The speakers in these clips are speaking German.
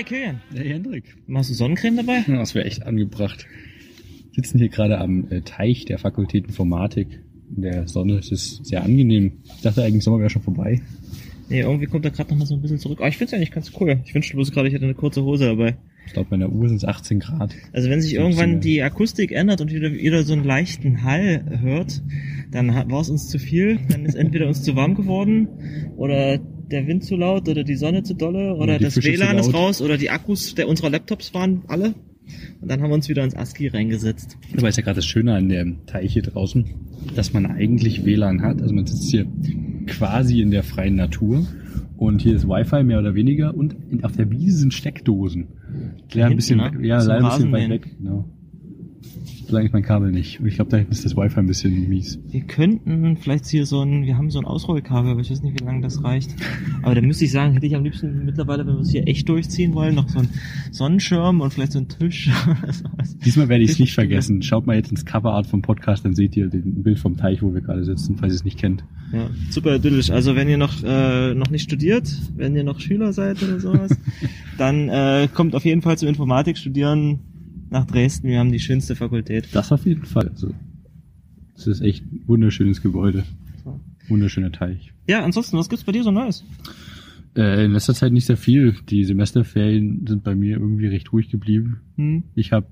Hi Kilian, Hey Hendrik. machst du Sonnencreme dabei? Ja, Das wäre echt angebracht. Wir sitzen hier gerade am äh, Teich der Fakultät Informatik. In der Sonne. Es ist sehr angenehm. Ich dachte eigentlich, Sommer wäre schon vorbei. Nee, irgendwie kommt er gerade noch mal so ein bisschen zurück. Aber ich find's eigentlich ganz cool. Ich wünschte bloß gerade, ich hätte eine kurze Hose dabei. Ich glaube, bei der Uhr sind es 18 Grad. Also wenn sich 15, irgendwann die Akustik ändert und wieder, wieder so einen leichten Hall hört, dann war es uns zu viel. Dann ist entweder uns zu warm geworden oder der Wind zu laut oder die Sonne zu dolle oder das Fische WLAN ist raus oder die Akkus der unserer Laptops waren alle. Und dann haben wir uns wieder ins ASCII reingesetzt. Aber ist ja gerade das Schöne an dem Teich hier draußen, dass man eigentlich WLAN hat. Also man sitzt hier quasi in der freien Natur. Und hier ist Wi-Fi mehr oder weniger. Und auf der Wiese sind Steckdosen. Ja, ein bisschen, ne? ja, leider ein bisschen weit weg. Genau. Solange ich mein Kabel nicht. Und ich glaube, da ist das Wi-Fi ein bisschen mies. Wir könnten vielleicht hier so ein, wir haben so ein Ausrollkabel, aber ich weiß nicht, wie lange das reicht. Aber da müsste ich sagen, hätte ich am liebsten mittlerweile, wenn wir es hier echt durchziehen wollen, noch so einen Sonnenschirm und vielleicht so einen Tisch. Diesmal werde ich es nicht vergessen. Schaut mal jetzt ins Coverart vom Podcast, dann seht ihr den Bild vom Teich, wo wir gerade sitzen, falls ihr es nicht kennt. Ja, super idyllisch. Also wenn ihr noch, äh, noch nicht studiert, wenn ihr noch Schüler seid oder sowas, dann äh, kommt auf jeden Fall zum Informatik studieren nach Dresden. Wir haben die schönste Fakultät. Das auf jeden Fall. Also, es ist echt ein wunderschönes Gebäude. Wunderschöner Teich. Ja, ansonsten, was gibt's bei dir so Neues? Äh, in letzter Zeit nicht sehr viel. Die Semesterferien sind bei mir irgendwie recht ruhig geblieben. Hm? Ich habe,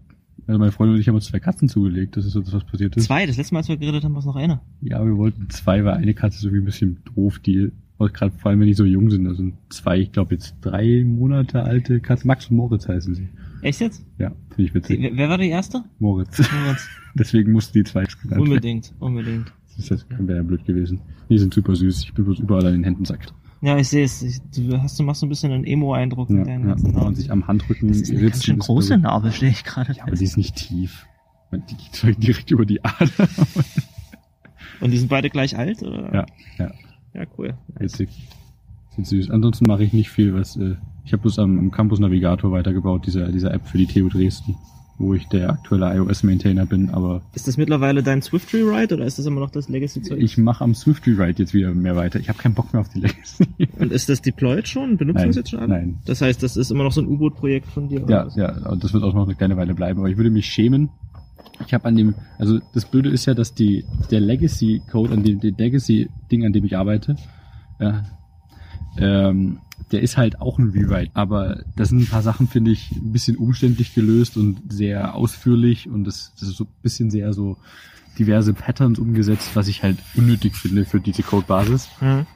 also meine Freundin und ich haben uns zwei Katzen zugelegt. Das ist so das, was passiert ist. Zwei, das letzte Mal, als wir geredet haben, war es noch eine. Ja, wir wollten zwei, weil eine Katze so wie ein bisschen doof, die gerade vor allem wenn die so jung sind. Also zwei, ich glaube jetzt drei Monate alte Katzen. Max und Moritz heißen sie. Echt jetzt? Ja, finde ich witzig. Wer, wer war die erste? Moritz. Moritz. Deswegen mussten die zwei genannt. Unbedingt, unbedingt. Das wäre ja blöd gewesen. Die sind super süß. Ich bin bloß überall an den Händen sackt. Ja, ich sehe es. Ich- Du hast, du machst so ein bisschen einen Emo-Eindruck Ja, mit deinen ja. ganzen Narben. sich am Handrücken Das ist eine ganz schön große glaub Narbe, stehe ich gerade. Ja, aber die ist nicht tief. Man- Die geht direkt über die Ader. Und die sind beide gleich alt, oder? ja, ja, Ja, cool. witzig. Sind süß. Ansonsten mache ich nicht viel, was, äh, ich habe bloß am, am Campus Navigator weitergebaut, dieser, dieser App für die TU Dresden, wo ich der aktuelle iOS-Maintainer bin, aber Ist das mittlerweile dein Swift Rewrite oder ist das immer noch das Legacy-Zeug? ich mache am Swift Rewrite jetzt wieder mehr weiter. Ich habe keinen Bock mehr auf die Legacy. Und ist das deployed schon? Benutzen Nein, das jetzt schon alle? nein. Das heißt, das ist immer noch so ein U-Boot-Projekt von dir? oder Ja, ja, und das wird auch noch eine kleine Weile bleiben, aber ich würde mich schämen. Ich habe an dem, also das Blöde ist ja, dass die der Legacy Code, an dem der Legacy Ding, an dem ich arbeite, ja, ähm, der ist halt auch ein Rewrite, aber das sind ein paar Sachen finde ich ein bisschen umständlich gelöst und sehr ausführlich und das, das ist so ein bisschen sehr so diverse Patterns umgesetzt, was ich halt unnötig finde für diese Codebasis Mhm.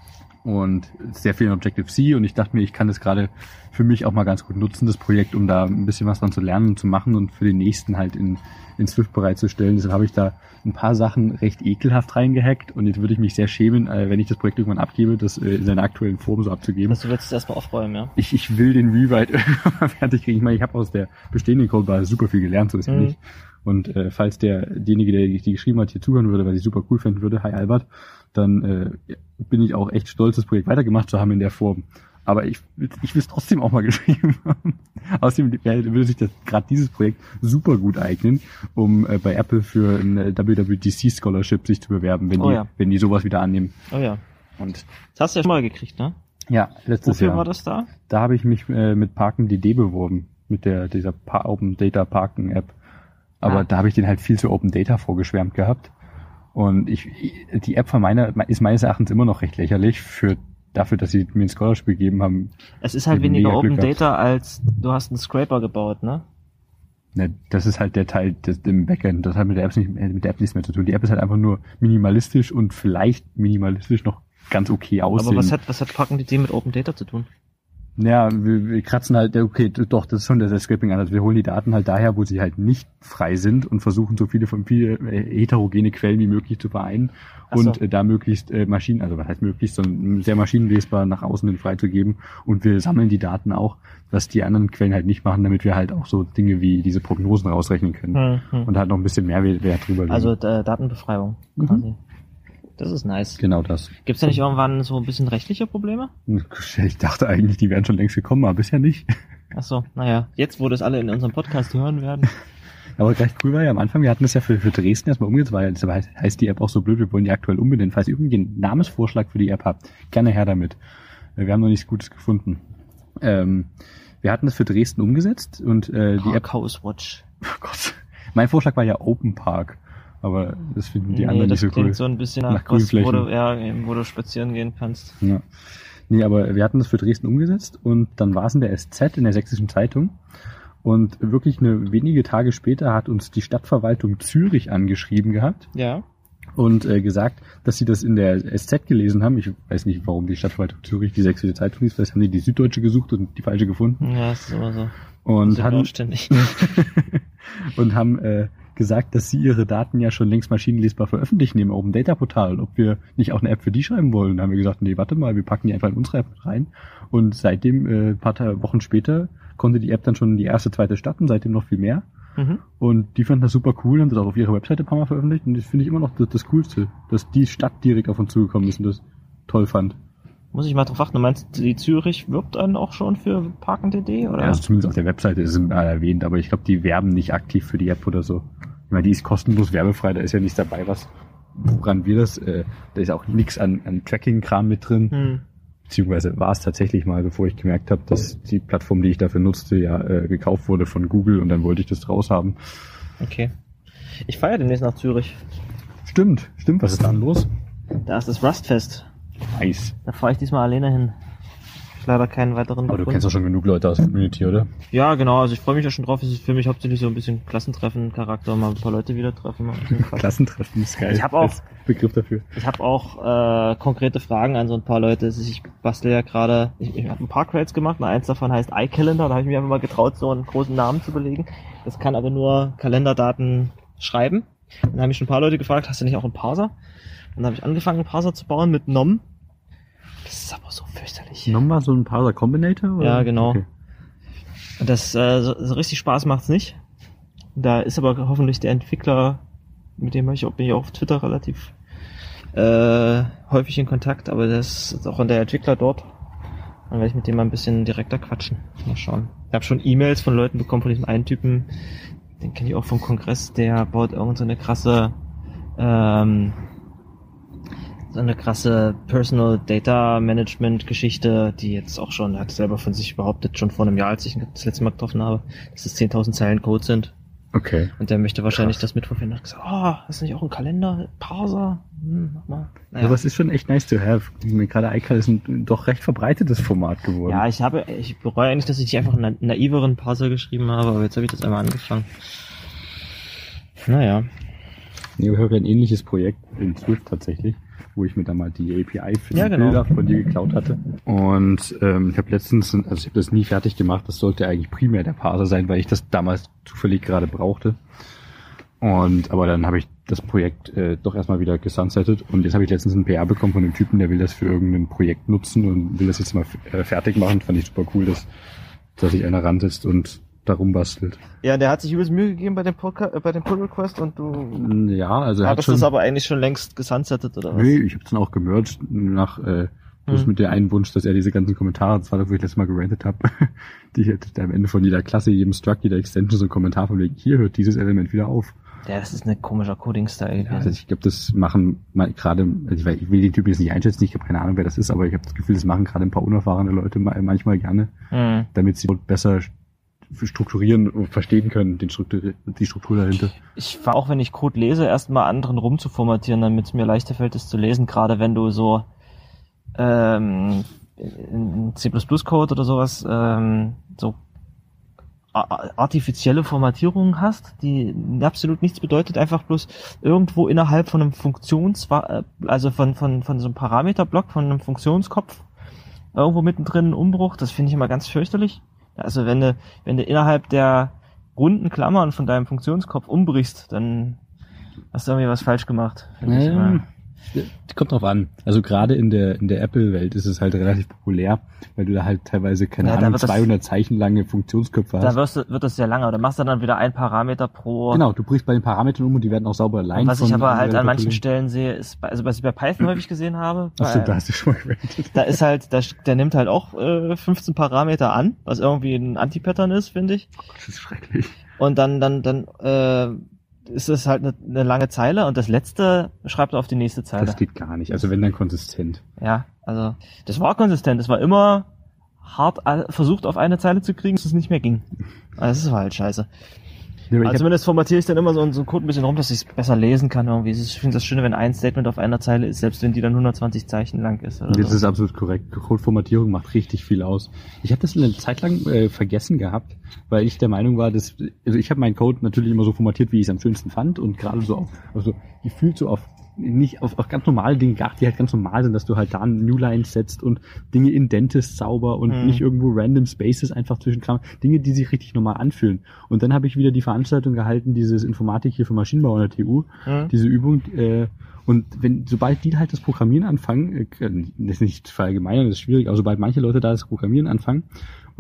Und sehr viel in Objective-C und ich dachte mir, ich kann das gerade für mich auch mal ganz gut nutzen, das Projekt, um da ein bisschen was dran zu lernen und zu machen und für den nächsten halt in, in Swift bereitzustellen. Deshalb habe ich da ein paar Sachen recht ekelhaft reingehackt und jetzt würde ich mich sehr schämen, äh, wenn ich das Projekt irgendwann abgebe, das äh, in seiner aktuellen Form so abzugeben. Also du willst es erstmal aufräumen, ja? Ich, ich will den Rewrite irgendwann fertig kriegen. Ich meine, ich habe aus der bestehenden Codebasis super viel gelernt, so ist ja Mhm. nicht. Und äh, falls der, derjenige, der die geschrieben hat, hier zuhören würde, weil ich super cool finden würde, hi Albert, dann äh, bin ich auch echt stolz, das Projekt weitergemacht zu haben in der Form. Aber ich, ich will es trotzdem auch mal geschrieben haben. Außerdem wär- würde sich das gerade dieses Projekt super gut eignen, um äh, bei Apple für ein äh, WWDC Scholarship sich zu bewerben, wenn Oh die, ja. wenn die sowas wieder annehmen. Oh ja. Und Das hast du ja schon mal gekriegt, ne? ja, letztes Wofür Jahr. war das da? Da habe ich mich äh, mit Parken.dd beworben, mit der dieser pa Open Data Parken App. Aber Ah. da habe ich den halt viel zu Open Data vorgeschwärmt gehabt. Und ich, die App von meiner ist meines Erachtens immer noch recht lächerlich für dafür, dass sie mir ein Scholarship gegeben haben. Es ist halt weniger Open Glück. Data als du hast einen Scraper gebaut, ne? Ne, das ist halt der Teil des, im Backend. Das hat mit der App nicht, mit der App nichts mehr zu tun. Die App ist halt einfach nur minimalistisch und vielleicht minimalistisch noch ganz okay aussehen. Aber was hat, was hat Packen die mit Open Data zu tun? Ja, wir, wir kratzen halt, okay, doch, das ist schon der, Scraping an. Also wir holen die Daten halt daher, wo sie halt nicht frei sind und versuchen so viele von viele äh, heterogene Quellen wie möglich zu vereinen so. und äh, da möglichst äh, Maschinen, also was heißt möglichst, sondern sehr maschinenlesbar nach außen hin freizugeben. Und wir sammeln die Daten auch, was die anderen Quellen halt nicht machen, damit wir halt auch so Dinge wie diese Prognosen rausrechnen können. Hm, Und halt noch ein bisschen mehr Wert drüber legen. Also äh, Datenbefreiung Mhm. Das ist nice. genau das. Gibt's da nicht irgendwann so ein bisschen rechtliche Probleme? Ich dachte eigentlich, die wären schon längst gekommen, aber bisher nicht. Ach so, naja, jetzt wo das alle in unserem Podcast hören werden. Aber gleich cool war ja am Anfang, wir hatten das ja für, für Dresden erstmal umgesetzt, weil deshalb heißt, heißt die App auch so blöd, wir wollen die aktuell umbenennen. Falls ihr irgendwie einen Namensvorschlag für die App habt, gerne her damit. Äh, Wir haben noch nichts Gutes gefunden. Ähm, wir hatten das für Dresden umgesetzt und äh, die App, Parkhouse Watch. oh Gott, mein Vorschlag war ja Open Park, aber das finden die nee, anderen das nicht so klingt cool. so ein bisschen Nach nach, was, wo du, ja, wo du spazieren gehen kannst. Ja. Nee, aber wir hatten das für Dresden umgesetzt und dann war es in der SZ, in der Sächsischen Zeitung. Und wirklich eine wenige Tage später hat uns die Stadtverwaltung Zürich angeschrieben gehabt Ja. und äh, gesagt, dass sie das in der SZ gelesen haben. Ich weiß nicht, warum die Stadtverwaltung Zürich die Sächsische Zeitung ist. Vielleicht haben die die Süddeutsche gesucht und die falsche gefunden. Ja, das ist immer so. Und haben, und haben äh, gesagt, dass sie ihre Daten ja schon längst maschinenlesbar veröffentlichen im Open Data Portal ob wir nicht auch eine App für die schreiben wollen. Da haben wir gesagt, nee, warte mal, wir packen die einfach in unsere App rein. Und seitdem, äh, ein paar Wochen später, konnte die App dann schon die erste, zweite Stadt und seitdem noch viel mehr. Mhm. Und die fanden das super cool, haben das auch auf ihrer Webseite ein paar Mal veröffentlicht und das finde ich immer noch das, das Coolste, dass die Stadt direkt auf uns zugekommen ist und das toll fand. Muss ich mal drauf achten. Du meinst, die Zürich wirbt dann auch schon für Parken.de, oder? Ja, also zumindest auf der Webseite ist es mal erwähnt, aber ich glaube, die werben nicht aktiv für die App oder so. Ich meine, die ist kostenlos werbefrei, da ist ja nichts dabei, was woran wir das, äh, da ist auch nichts an, an Tracking-Kram mit drin, Hm. beziehungsweise war es tatsächlich mal, bevor ich gemerkt habe, dass die Plattform, die ich dafür nutzte, ja äh, gekauft wurde von Google und dann wollte ich das draus haben. Okay. Ich feiere demnächst nach Zürich. Stimmt, stimmt, was ist dann los? Da ist das Rustfest. Nice. Da fahre ich diesmal alleine hin. Ich leider keinen weiteren. Aber du gefunden. kennst doch schon genug Leute aus der Community, oder? Ja, genau. Also ich freue mich ja schon drauf. Es ist für mich hauptsächlich so ein bisschen Klassentreffen-Charakter, mal ein paar Leute wieder treffen. Klassentreffen ist geil. Ich hab auch- Begriff dafür. Ich habe auch äh, konkrete Fragen an so ein paar Leute. Also Ich bastel ja gerade, ich, ich habe ein paar Crates gemacht und eins davon heißt iCalendar. Da habe ich mir einfach mal getraut, so einen großen Namen zu belegen. Das kann aber nur Kalenderdaten schreiben. Dann habe ich schon ein paar Leute gefragt, hast du nicht auch einen Parser? Und dann habe ich angefangen, einen Parser zu bauen mit NOM. Das ist aber so fürchterlich. Nochmal so ein Parser Combinator? Oder? Ja, genau. Okay. Das äh, so, so richtig Spaß macht's nicht. Da ist aber hoffentlich der Entwickler, mit dem ich bin ich auch auf Twitter relativ äh, häufig in Kontakt, aber das ist auch der Entwickler dort. Dann werde ich mit dem mal ein bisschen direkter quatschen. Mal schauen. Ich habe schon E-Mails von Leuten bekommen, von diesem einen Typen, den kenne ich auch vom Kongress, der baut irgend so eine krasse ähm, so eine krasse Personal Data Management Geschichte, die jetzt auch schon, hat selber von sich behauptet, schon vor einem Jahr, als ich ihn das letzte Mal getroffen habe, dass es 10.000 Zeilen Code sind. Okay. Und der möchte wahrscheinlich Krass. das mitverwenden. Hat gesagt, oh, hast du nicht auch einen Kalender? Parser? Hm, mach mal. Naja. Aber es ist schon echt nice to have. Gerade iCal ist ein doch recht verbreitetes Format geworden. ja, ich habe, ich bereue eigentlich, dass ich nicht einfach einen na- naiveren Parser geschrieben habe, aber jetzt habe ich das einmal angefangen. Naja. Nee, ich habe ja ein ähnliches Projekt in Swift tatsächlich, wo ich mir da mal die API für Ja, die genau. Bilder von dir geklaut hatte. Und ähm, ich habe letztens, also ich habe das nie fertig gemacht, das sollte eigentlich primär der Parser sein, weil ich das damals zufällig gerade brauchte. Und aber dann habe ich das Projekt äh, doch erstmal wieder gesunsettet und jetzt habe ich letztens ein PR bekommen von einem Typen, der will das für irgendein Projekt nutzen und will das jetzt mal äh, fertig machen. Fand ich super cool, dass, dass sich einer ransetzt und darum bastelt. Ja, der hat sich übelst Mühe gegeben bei dem, Podca äh, bei dem Pull Request und du Ja, also er hat hattest schon, das aber eigentlich schon längst gesunsettet oder was? Nee, ich habe dann auch gemerged nach äh, bloß Hm. mit der einen Wunsch, dass er diese ganzen Kommentare, das war das, wo ich letztes Mal gerantet habe, die halt am Ende von jeder Klasse, jedem Struct, jeder Extension so ein Kommentar von wegen, hier hört dieses Element wieder auf. Ja, das ist ein komischer Coding-Style. Also ich glaube, das machen mal gerade, also ich, will den Typen jetzt nicht einschätzen, ich habe keine Ahnung, wer das ist, aber ich habe das Gefühl, das machen gerade ein paar unerfahrene Leute ma- manchmal gerne, Hm. damit sie besser strukturieren und verstehen können, den Struktur, die Struktur dahinter. Ich war auch, wenn ich Code lese, erstmal anderen rumzuformatieren, damit es mir leichter fällt, es zu lesen, gerade wenn du so ähm, C++-Code oder sowas ähm, so artifizielle Formatierungen hast, die absolut nichts bedeutet, einfach bloß irgendwo innerhalb von einem Funktions, also von, von, von so einem Parameterblock, von einem Funktionskopf, irgendwo mittendrin ein Umbruch, das finde ich immer ganz fürchterlich. Also wenn du, wenn du innerhalb der runden Klammern von deinem Funktionskopf umbrichst, dann hast du irgendwie was falsch gemacht. finde ich immer. Kommt drauf an. Also gerade in der in der Apple-Welt ist es halt relativ populär, weil du da halt teilweise keine Ja, da Ahnung wird das- 200 Zeichen lange Funktionsköpfe Da hast. wirst du, wird das sehr lange, oder machst du dann wieder ein Parameter pro. Genau, du brichst bei den Parametern um und die werden auch sauber allein. Und was ich aber halt an manchen Stellen. Sehe, ist, bei- also was ich bei Python häufig gesehen habe, Ach stimmt, da bei, hast du schon mal gerantet. da ist halt, da, der nimmt halt auch äh, 15 Parameter an, was irgendwie ein Anti-Pattern ist, finde ich. Das ist schrecklich. Und dann, dann, dann äh, ist es halt eine, eine lange Zeile und das letzte schreibt er auf die nächste Zeile. Das geht gar nicht. Also wenn dann konsistent. Ja, also das war konsistent. Es war immer hart versucht auf eine Zeile zu kriegen, dass es nicht mehr ging. Also das war halt scheiße. Ich Also zumindest formatiere ich dann immer so, so einen Code ein bisschen rum, dass ich es besser lesen kann irgendwie. Ich finde das Schöne, wenn ein Statement auf einer Zeile ist, selbst wenn die dann 120 Zeichen lang ist. Oder Das so. ist absolut korrekt. Codeformatierung macht richtig viel aus. Ich habe das eine Zeit lang äh, vergessen gehabt, weil ich der Meinung war, dass also ich habe meinen Code natürlich immer so formatiert, wie ich es am schönsten fand und gerade so auf also gefühlt so auf nicht auf, auf ganz normale Dinge geachtet, die halt ganz normal sind, dass du halt da New Lines setzt und Dinge indentest sauber und Mhm. nicht irgendwo random Spaces einfach zwischen Kram, Dinge, die sich richtig normal anfühlen. Und dann habe ich wieder die Veranstaltung gehalten, dieses Informatik hier für Maschinenbau an der TU, Hm? diese Übung. Äh, und wenn, sobald die halt das Programmieren anfangen, äh, das ist nicht verallgemeinern, das ist schwierig, aber sobald manche Leute da das Programmieren anfangen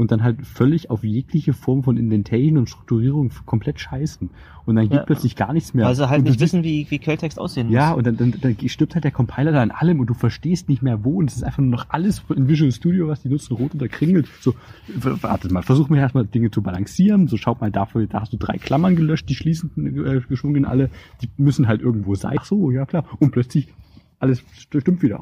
und dann halt völlig auf jegliche Form von Indentation und Strukturierung komplett scheißen. Und dann geht Ja. plötzlich gar nichts mehr. Weil sie halt und nicht wissen, wie, wie Quelltext aussehen muss. ja, und dann, dann, dann stirbt halt der Compiler da an allem und du verstehst nicht mehr wo und es ist einfach nur noch alles in Visual Studio, was die nutzen, rot unterkringelt. So, wartet mal, versuch mir erstmal Dinge zu balancieren. So, schaut mal dafür, da hast du drei Klammern gelöscht, die schließenden äh, geschwungen alle, die müssen halt irgendwo sein. Ach so, ja klar. Und plötzlich alles st- stimmt wieder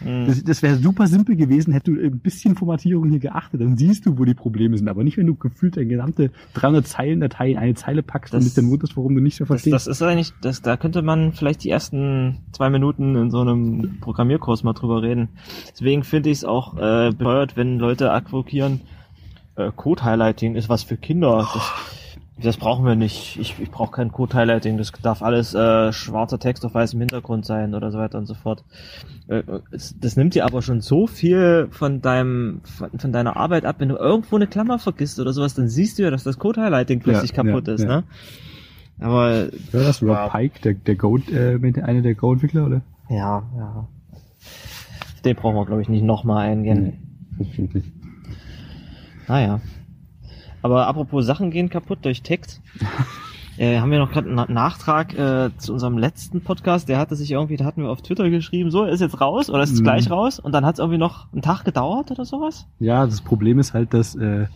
auch. Hm. Das, das wäre super simpel gewesen, hätte du ein bisschen Formatierung hier geachtet, dann siehst du, wo die Probleme sind. Aber nicht, wenn du gefühlt deine gesamte 300 Zeilen Datei in eine Zeile packst und Das- dich dann wunderst, warum du nicht so Das, verstehst. das ist eigentlich, das, da könnte man vielleicht die ersten zwei Minuten in so einem Programmierkurs mal drüber reden. Deswegen finde ich es auch äh, bescheuert, wenn Leute advokieren, äh, Code-Highlighting ist was für Kinder. Das, das brauchen wir nicht. Ich, ich brauche kein Code-Highlighting. Das darf alles äh, schwarzer Text auf weißem Hintergrund sein oder so weiter und so fort. Äh, das nimmt dir aber schon so viel von deinem von, von deiner Arbeit ab, wenn du irgendwo eine Klammer vergisst oder sowas, dann siehst du ja, dass das Code-Highlighting plötzlich Ja, kaputt ja, ist, ja. ne? Aber War das Rob Wow. Pike, der, der Go, äh, mit- einer der Go-Entwickler, oder? Ja, ja. Den brauchen wir, glaube ich, nicht nochmal eingehen. verständlich. Naja. Aber apropos Sachen gehen kaputt durch Text. äh, haben wir noch gerade einen Na- Nachtrag äh, zu unserem letzten Podcast. Der hatte sich irgendwie, da hatten wir auf Twitter geschrieben, so, er ist jetzt raus oder ist es Mhm. gleich raus? Und dann hat es irgendwie noch einen Tag gedauert oder sowas? Ja, das Problem ist halt, dass äh,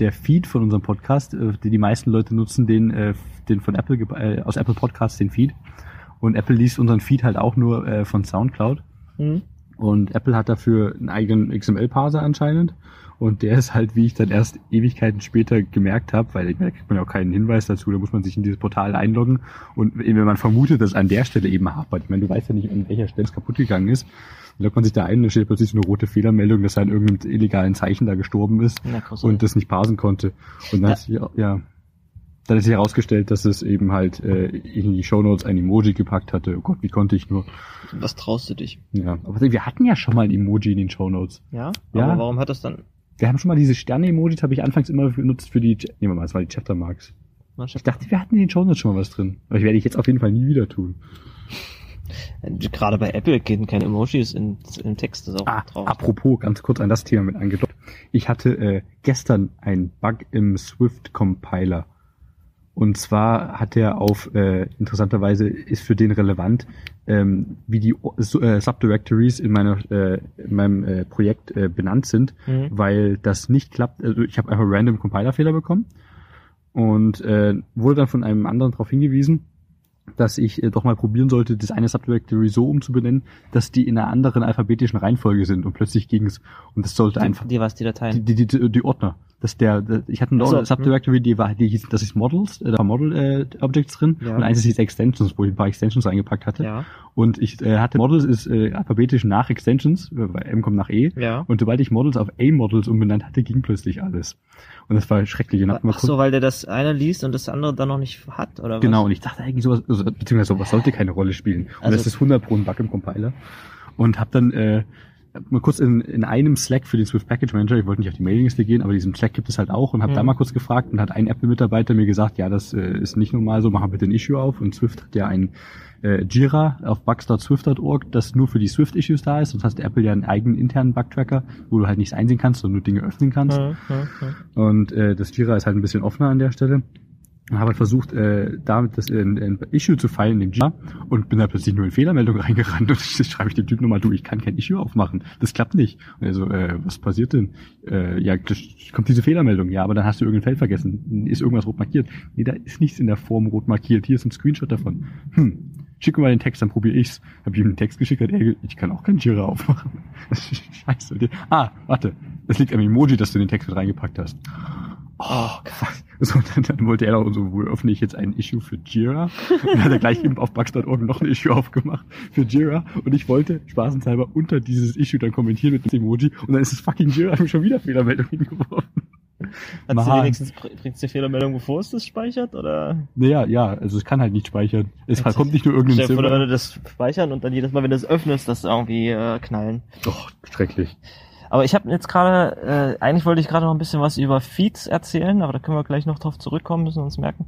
der Feed von unserem Podcast, äh, die die meisten Leute nutzen, den, äh, den von Apple, äh, aus Apple Podcasts, den Feed. Und Apple liest unseren Feed halt auch nur äh, von Soundcloud. Hm? Und Apple hat dafür einen eigenen XML-Parser anscheinend. Und der ist halt, wie ich dann erst Ewigkeiten später gemerkt habe, weil da kriegt man ja auch keinen Hinweis dazu, da muss man sich in dieses Portal einloggen. Und wenn man vermutet, dass an der Stelle eben hapert, ich meine, du weißt ja nicht, an welcher Stelle es kaputt gegangen ist, dann loggt man sich da ein und dann steht plötzlich so eine rote Fehlermeldung, dass er an irgendeinem illegalen Zeichen da gestorben ist Na, und das nicht parsen konnte. Und dann Ja. hat sich, ja, dann hat sich herausgestellt, dass es eben halt äh, in die Shownotes ein Emoji gepackt hatte. Oh Gott, wie konnte ich nur? Was traust du dich? Ja, aber wir hatten ja schon mal ein Emoji in den Shownotes. Ja? Ja. Aber warum hat das dann... Wir haben schon mal diese Sterne-Emojis, habe ich anfangs immer benutzt für die, nehmen wir mal, das war die Chaptermarks. Ich dachte, wir hatten in den Shownotes schon mal was drin. Aber ich werde ich jetzt auf jeden Fall nie wieder tun. Gerade bei Apple gehen keine Emojis in, im Text. Das ist auch Ah, traurig. apropos, ganz kurz an das Thema mit angedockt. Ich hatte äh, gestern einen Bug im Swift Compiler. Und zwar hat er auf, äh, interessanterweise ist für den relevant, ähm, wie die äh, Subdirectories in, meiner, äh, in meinem äh, Projekt äh, benannt sind, Mhm. weil das nicht klappt. Also ich habe einfach random Compiler-Fehler bekommen und äh, wurde dann von einem anderen darauf hingewiesen, dass ich äh, doch mal probieren sollte, das eine Subdirectory so umzubenennen, dass die in einer anderen alphabetischen Reihenfolge sind und plötzlich ging's und das sollte einfach Die, was, die die, Dateien? die, die, die Ordner. Das der, der ich hatte ein Ach so, Subdirectory, die war, die hieß, das ist Models, äh, da war Model äh, Objects drin Ja. und eins hieß Extensions, wo ich ein paar Extensions reingepackt hatte. Ja. Und ich äh, hatte Models ist äh, alphabetisch nach Extensions, äh, weil M kommt nach E. Ja. Und sobald ich Models auf A-Models umbenannt hatte, ging plötzlich alles. Und das war schrecklich. Und hab Ach so, weil der das eine liest und das andere dann noch nicht hat, oder was? Genau, und ich dachte eigentlich sowas, also, beziehungsweise sowas sollte keine Rolle spielen. Und Also- das ist 100 pro ein Bug im Compiler. Und habe dann äh, mal kurz in, in einem Slack für den Swift Package Manager, ich wollte nicht auf die Mailingliste gehen, aber diesen Slack gibt es halt auch und habe Mhm. da mal kurz gefragt und hat ein Apple-Mitarbeiter mir gesagt, ja, das äh, ist nicht normal so, mach mal bitte ein Issue auf. Und Swift hat ja ein äh, Jira auf bugs.swift.org, das nur für die Swift-Issues da ist. Sonst hast Apple ja einen eigenen internen Bug-Tracker, wo du halt nichts einsehen kannst, sondern nur Dinge öffnen kannst. Hm, hm, hm. Und äh, das Jira ist halt ein bisschen offener an der Stelle. Und habe halt versucht, äh, damit das in, in Issue zu feilen in Jira und bin da plötzlich nur in Fehlermeldung reingerannt und schreibe ich dem Typen nochmal, du, ich kann kein Issue aufmachen. Das klappt nicht. Und er so, äh, was passiert denn? Äh, ja, das kommt diese Fehlermeldung. Ja, aber dann hast du irgendein Feld vergessen. Ist irgendwas rot markiert? Nee, da ist nichts in der Form rot markiert. Hier ist ein Screenshot davon. Hm. Schick mir mal den Text, dann probiere ich's. Hab ich ihm den Text geschickt, hat er, ich kann auch kein Jira aufmachen. Scheiße. Ah, warte. Das liegt am Emoji, das du den Text mit reingepackt hast. Oh, So, und dann, dann wollte er auch so, wo öffne ich jetzt ein Issue für Jira? Und dann hat er gleich eben auf Bugs.org noch ein Issue aufgemacht für Jira. Und ich wollte spaßenshalber unter dieses Issue dann kommentieren mit dem Emoji. Und dann ist es fucking Jira, hat mir schon wieder Fehlermeldung hingeworfen. Hat sie Mann. wenigstens, bringt die Fehlermeldung, bevor es das speichert, oder? Naja, ja, also es kann halt nicht speichern. Es Okay. kommt nicht nur irgendein Stell dir vor, wenn Server. du das speichern und dann jedes Mal, wenn du es öffnest, das irgendwie äh, knallen. Doch, schrecklich. Aber ich habe jetzt gerade, äh, eigentlich wollte ich gerade noch ein bisschen was über Feeds erzählen, aber da können wir gleich noch drauf zurückkommen, müssen wir uns merken.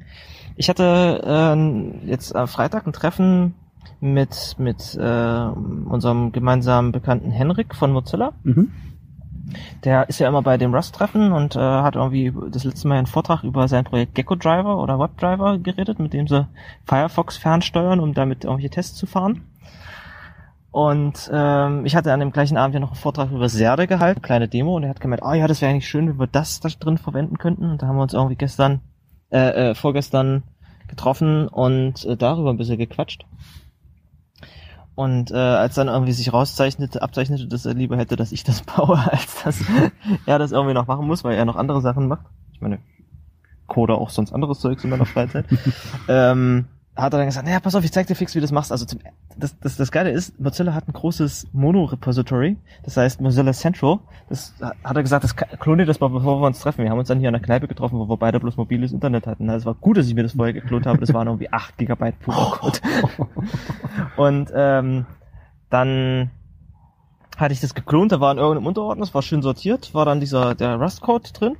Ich hatte äh, jetzt am Freitag ein Treffen mit mit äh, unserem gemeinsamen Bekannten Henrik von Mozilla. Mhm. Der ist ja immer bei dem Rust-Treffen und äh, hat irgendwie das letzte Mal einen Vortrag über sein Projekt Gecko Driver oder WebDriver geredet, mit dem sie Firefox fernsteuern, um damit irgendwelche Tests zu fahren. Und ähm, ich hatte an dem gleichen Abend ja noch einen Vortrag über Serde gehalten, eine kleine Demo, und er hat gemeint, ah ja, das wäre eigentlich schön, wenn wir das da drin verwenden könnten. Und da haben wir uns irgendwie gestern, äh, äh, vorgestern getroffen und äh, darüber ein bisschen gequatscht. Und äh, als dann irgendwie sich rauszeichnete, abzeichnete, dass er lieber hätte, dass ich das baue, als dass er das irgendwie noch machen muss, weil er noch andere Sachen macht. Ich meine, Code auch sonst anderes Zeugs in meiner Freizeit. ähm, hat er dann gesagt, naja, pass auf, ich zeig dir fix, wie du das machst. Also zum, das, das, das Geile ist, Mozilla hat ein großes Mono-Repository, das heißt Mozilla Central. Das hat er gesagt, das klon dir das mal, bevor wir uns treffen. Wir haben uns dann hier an der Kneipe getroffen, wo wir beide bloß mobiles Internet hatten. Also es war gut, dass ich mir das vorher geklont habe. Das waren irgendwie 8 Gigabyte purer Code. Und ähm, dann hatte ich das geklont, da war in irgendeinem Unterordner, es war schön sortiert, war dann dieser der Rust-Code drin.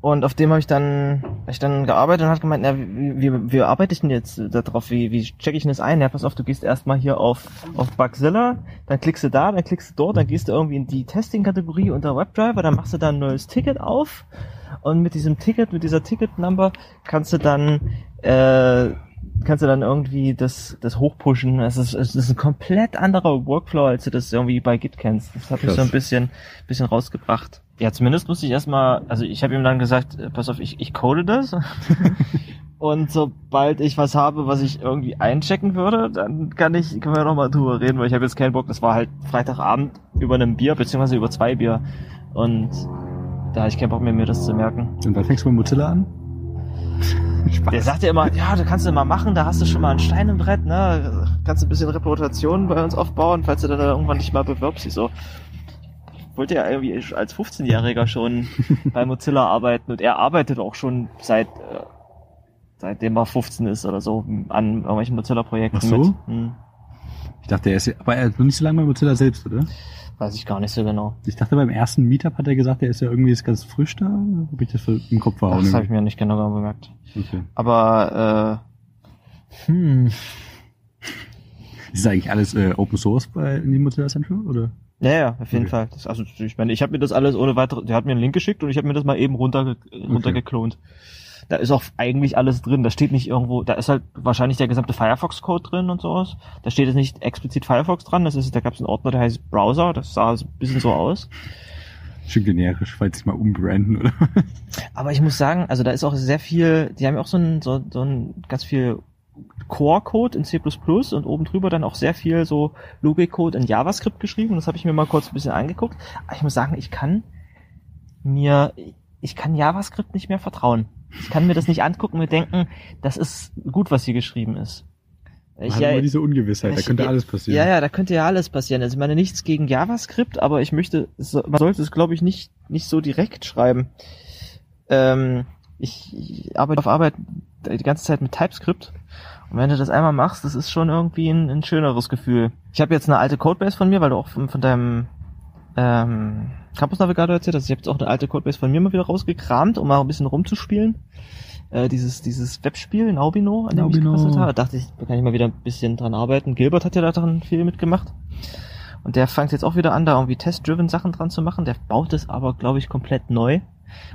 Und auf dem habe ich dann, hab ich dann gearbeitet und hat gemeint, na, wie, wie, wie arbeite ich denn jetzt da drauf? Wie, wie checke ich denn das ein? Ja, pass auf, du gehst erstmal hier auf, auf Bugzilla, dann klickst du da, dann klickst du dort, dann gehst du irgendwie in die Testing-Kategorie unter WebDriver, dann machst du da ein neues Ticket auf und mit diesem Ticket, mit dieser Ticket-Number kannst du dann äh, kannst du dann irgendwie das, das hochpushen. Es ist, es ist ein komplett anderer Workflow, als du das irgendwie bei Git kennst. Das hat mich so ein bisschen, bisschen rausgebracht. Ja, zumindest musste ich erstmal, also ich habe ihm dann gesagt, äh, pass auf, ich, ich code das. Und sobald ich was habe, was ich irgendwie einchecken würde, dann kann ich, können wir nochmal drüber reden, weil ich habe jetzt keinen Bock. Das war halt Freitagabend über einem Bier, beziehungsweise über zwei Bier. Und da habe ich keinen Bock mehr, mir das zu merken. Und wann fängst du mit Mozilla an? Der sagt ja immer, ja, du kannst du mal machen, da hast du schon mal ein Stein im Brett, ne? Kannst du ein bisschen Reputation bei uns aufbauen, falls du dann irgendwann dich mal bewirbst. Ich so, wollte ja irgendwie als 15-Jähriger schon bei Mozilla arbeiten und er arbeitet auch schon seit äh, seitdem er 15 ist oder so an irgendwelchen Mozilla-Projekten Ach so? mit. Hm, Ich dachte, er ist, aber er ist noch nicht so lange bei Mozilla selbst, oder? weiß ich gar nicht so genau. Ich dachte, beim ersten Meetup hat er gesagt, er ist ja irgendwie jetzt ganz frisch da. Hab ich das im Kopf verhauen? Das habe ich mir nicht genau bemerkt. okay. Aber äh, hm, Ist das eigentlich alles äh, Open Source bei in dem Mozilla Central, oder? Ja, ja, auf jeden Okay. Fall. Das, also ich meine, ich habe mir das alles ohne weitere, der hat mir einen Link geschickt und ich habe mir das mal eben runter runtergeklont. Da ist auch eigentlich alles drin. Da steht nicht irgendwo, da ist halt wahrscheinlich der gesamte Firefox-Code drin und sowas. Da steht jetzt nicht explizit Firefox dran. Das ist, da gab es einen Ordner, der heißt Browser. Das sah ein bisschen so aus. Schön generisch, falls ich mal umbranden, oder? Aber ich muss sagen, also da ist auch sehr viel, die haben ja auch so ein, so, so ein ganz viel Core-Code in C++ und oben drüber dann auch sehr viel so Logik-Code in JavaScript geschrieben. Das habe ich mir mal kurz ein bisschen angeguckt. Aber ich muss sagen, ich kann mir, ich kann JavaScript nicht mehr vertrauen. Ich kann mir das nicht angucken und mir denken, das ist gut, was hier geschrieben ist. Ich, hat ja, immer diese Ungewissheit, da ich- könnte alles passieren. ja, ja, da könnte ja alles passieren. Also ich meine nichts gegen JavaScript, aber ich möchte, man sollte es, glaube ich, nicht, nicht so direkt schreiben. Ähm, ich, ich arbeite auf Arbeit die ganze Zeit mit TypeScript. Und wenn du das einmal machst, das ist schon irgendwie ein, ein schöneres Gefühl. Ich habe jetzt eine alte Codebase von mir, weil du auch von, von deinem ähm, Campus Navigator erzählt hast. Ich habe jetzt auch eine alte Codebase von mir mal wieder rausgekramt, um mal ein bisschen rumzuspielen. Äh, dieses, dieses Webspiel, Naubino, an dem Naubino. ich gebastelt habe. Da dachte ich, da kann ich mal wieder ein bisschen dran arbeiten. Gilbert hat ja da dran viel mitgemacht. Und der fängt jetzt auch wieder an, da irgendwie test-driven Sachen dran zu machen. Der baut es aber, glaube ich, komplett neu.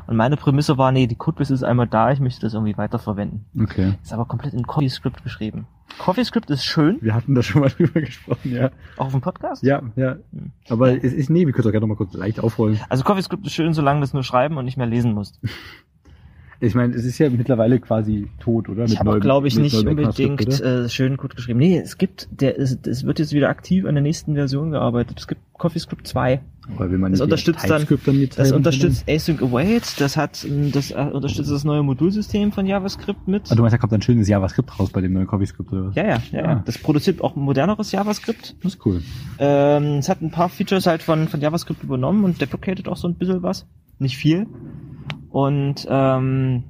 Und meine Prämisse war, nee, die Codebase ist einmal da, ich möchte das irgendwie weiterverwenden. Okay. Ist aber komplett in CoffeeScript geschrieben. CoffeeScript ist schön, Wir hatten da schon mal drüber gesprochen, ja. auch auf dem Podcast. Ja, ja. Hm. Aber Ja. es ist, nee, wir können doch gerne noch mal kurz leicht aufrollen. Also CoffeeScript ist schön, solange du es nur schreiben und nicht mehr lesen musst. Ich meine, es ist ja mittlerweile quasi tot, oder? Ich habe, glaube ich, nicht unbedingt äh, schön Code geschrieben. Nee, es gibt, der ist, es wird jetzt wieder aktiv an der nächsten Version gearbeitet. Es gibt CoffeeScript 2. Weil wenn man das nicht unterstützt dann- dann mit Das unterstützt Async Await, das hat, das äh, unterstützt das neue Modulsystem von JavaScript mit. Ah, du meinst, da kommt ein schönes JavaScript raus bei dem neuen CoffeeScript, oder was? ja, ja, ja, Ah. ja. Das produziert auch moderneres JavaScript. Das ist cool. Ähm, es hat ein paar Features halt von, von JavaScript übernommen und deprecated auch so ein bisschen was. Nicht viel. Und ähm,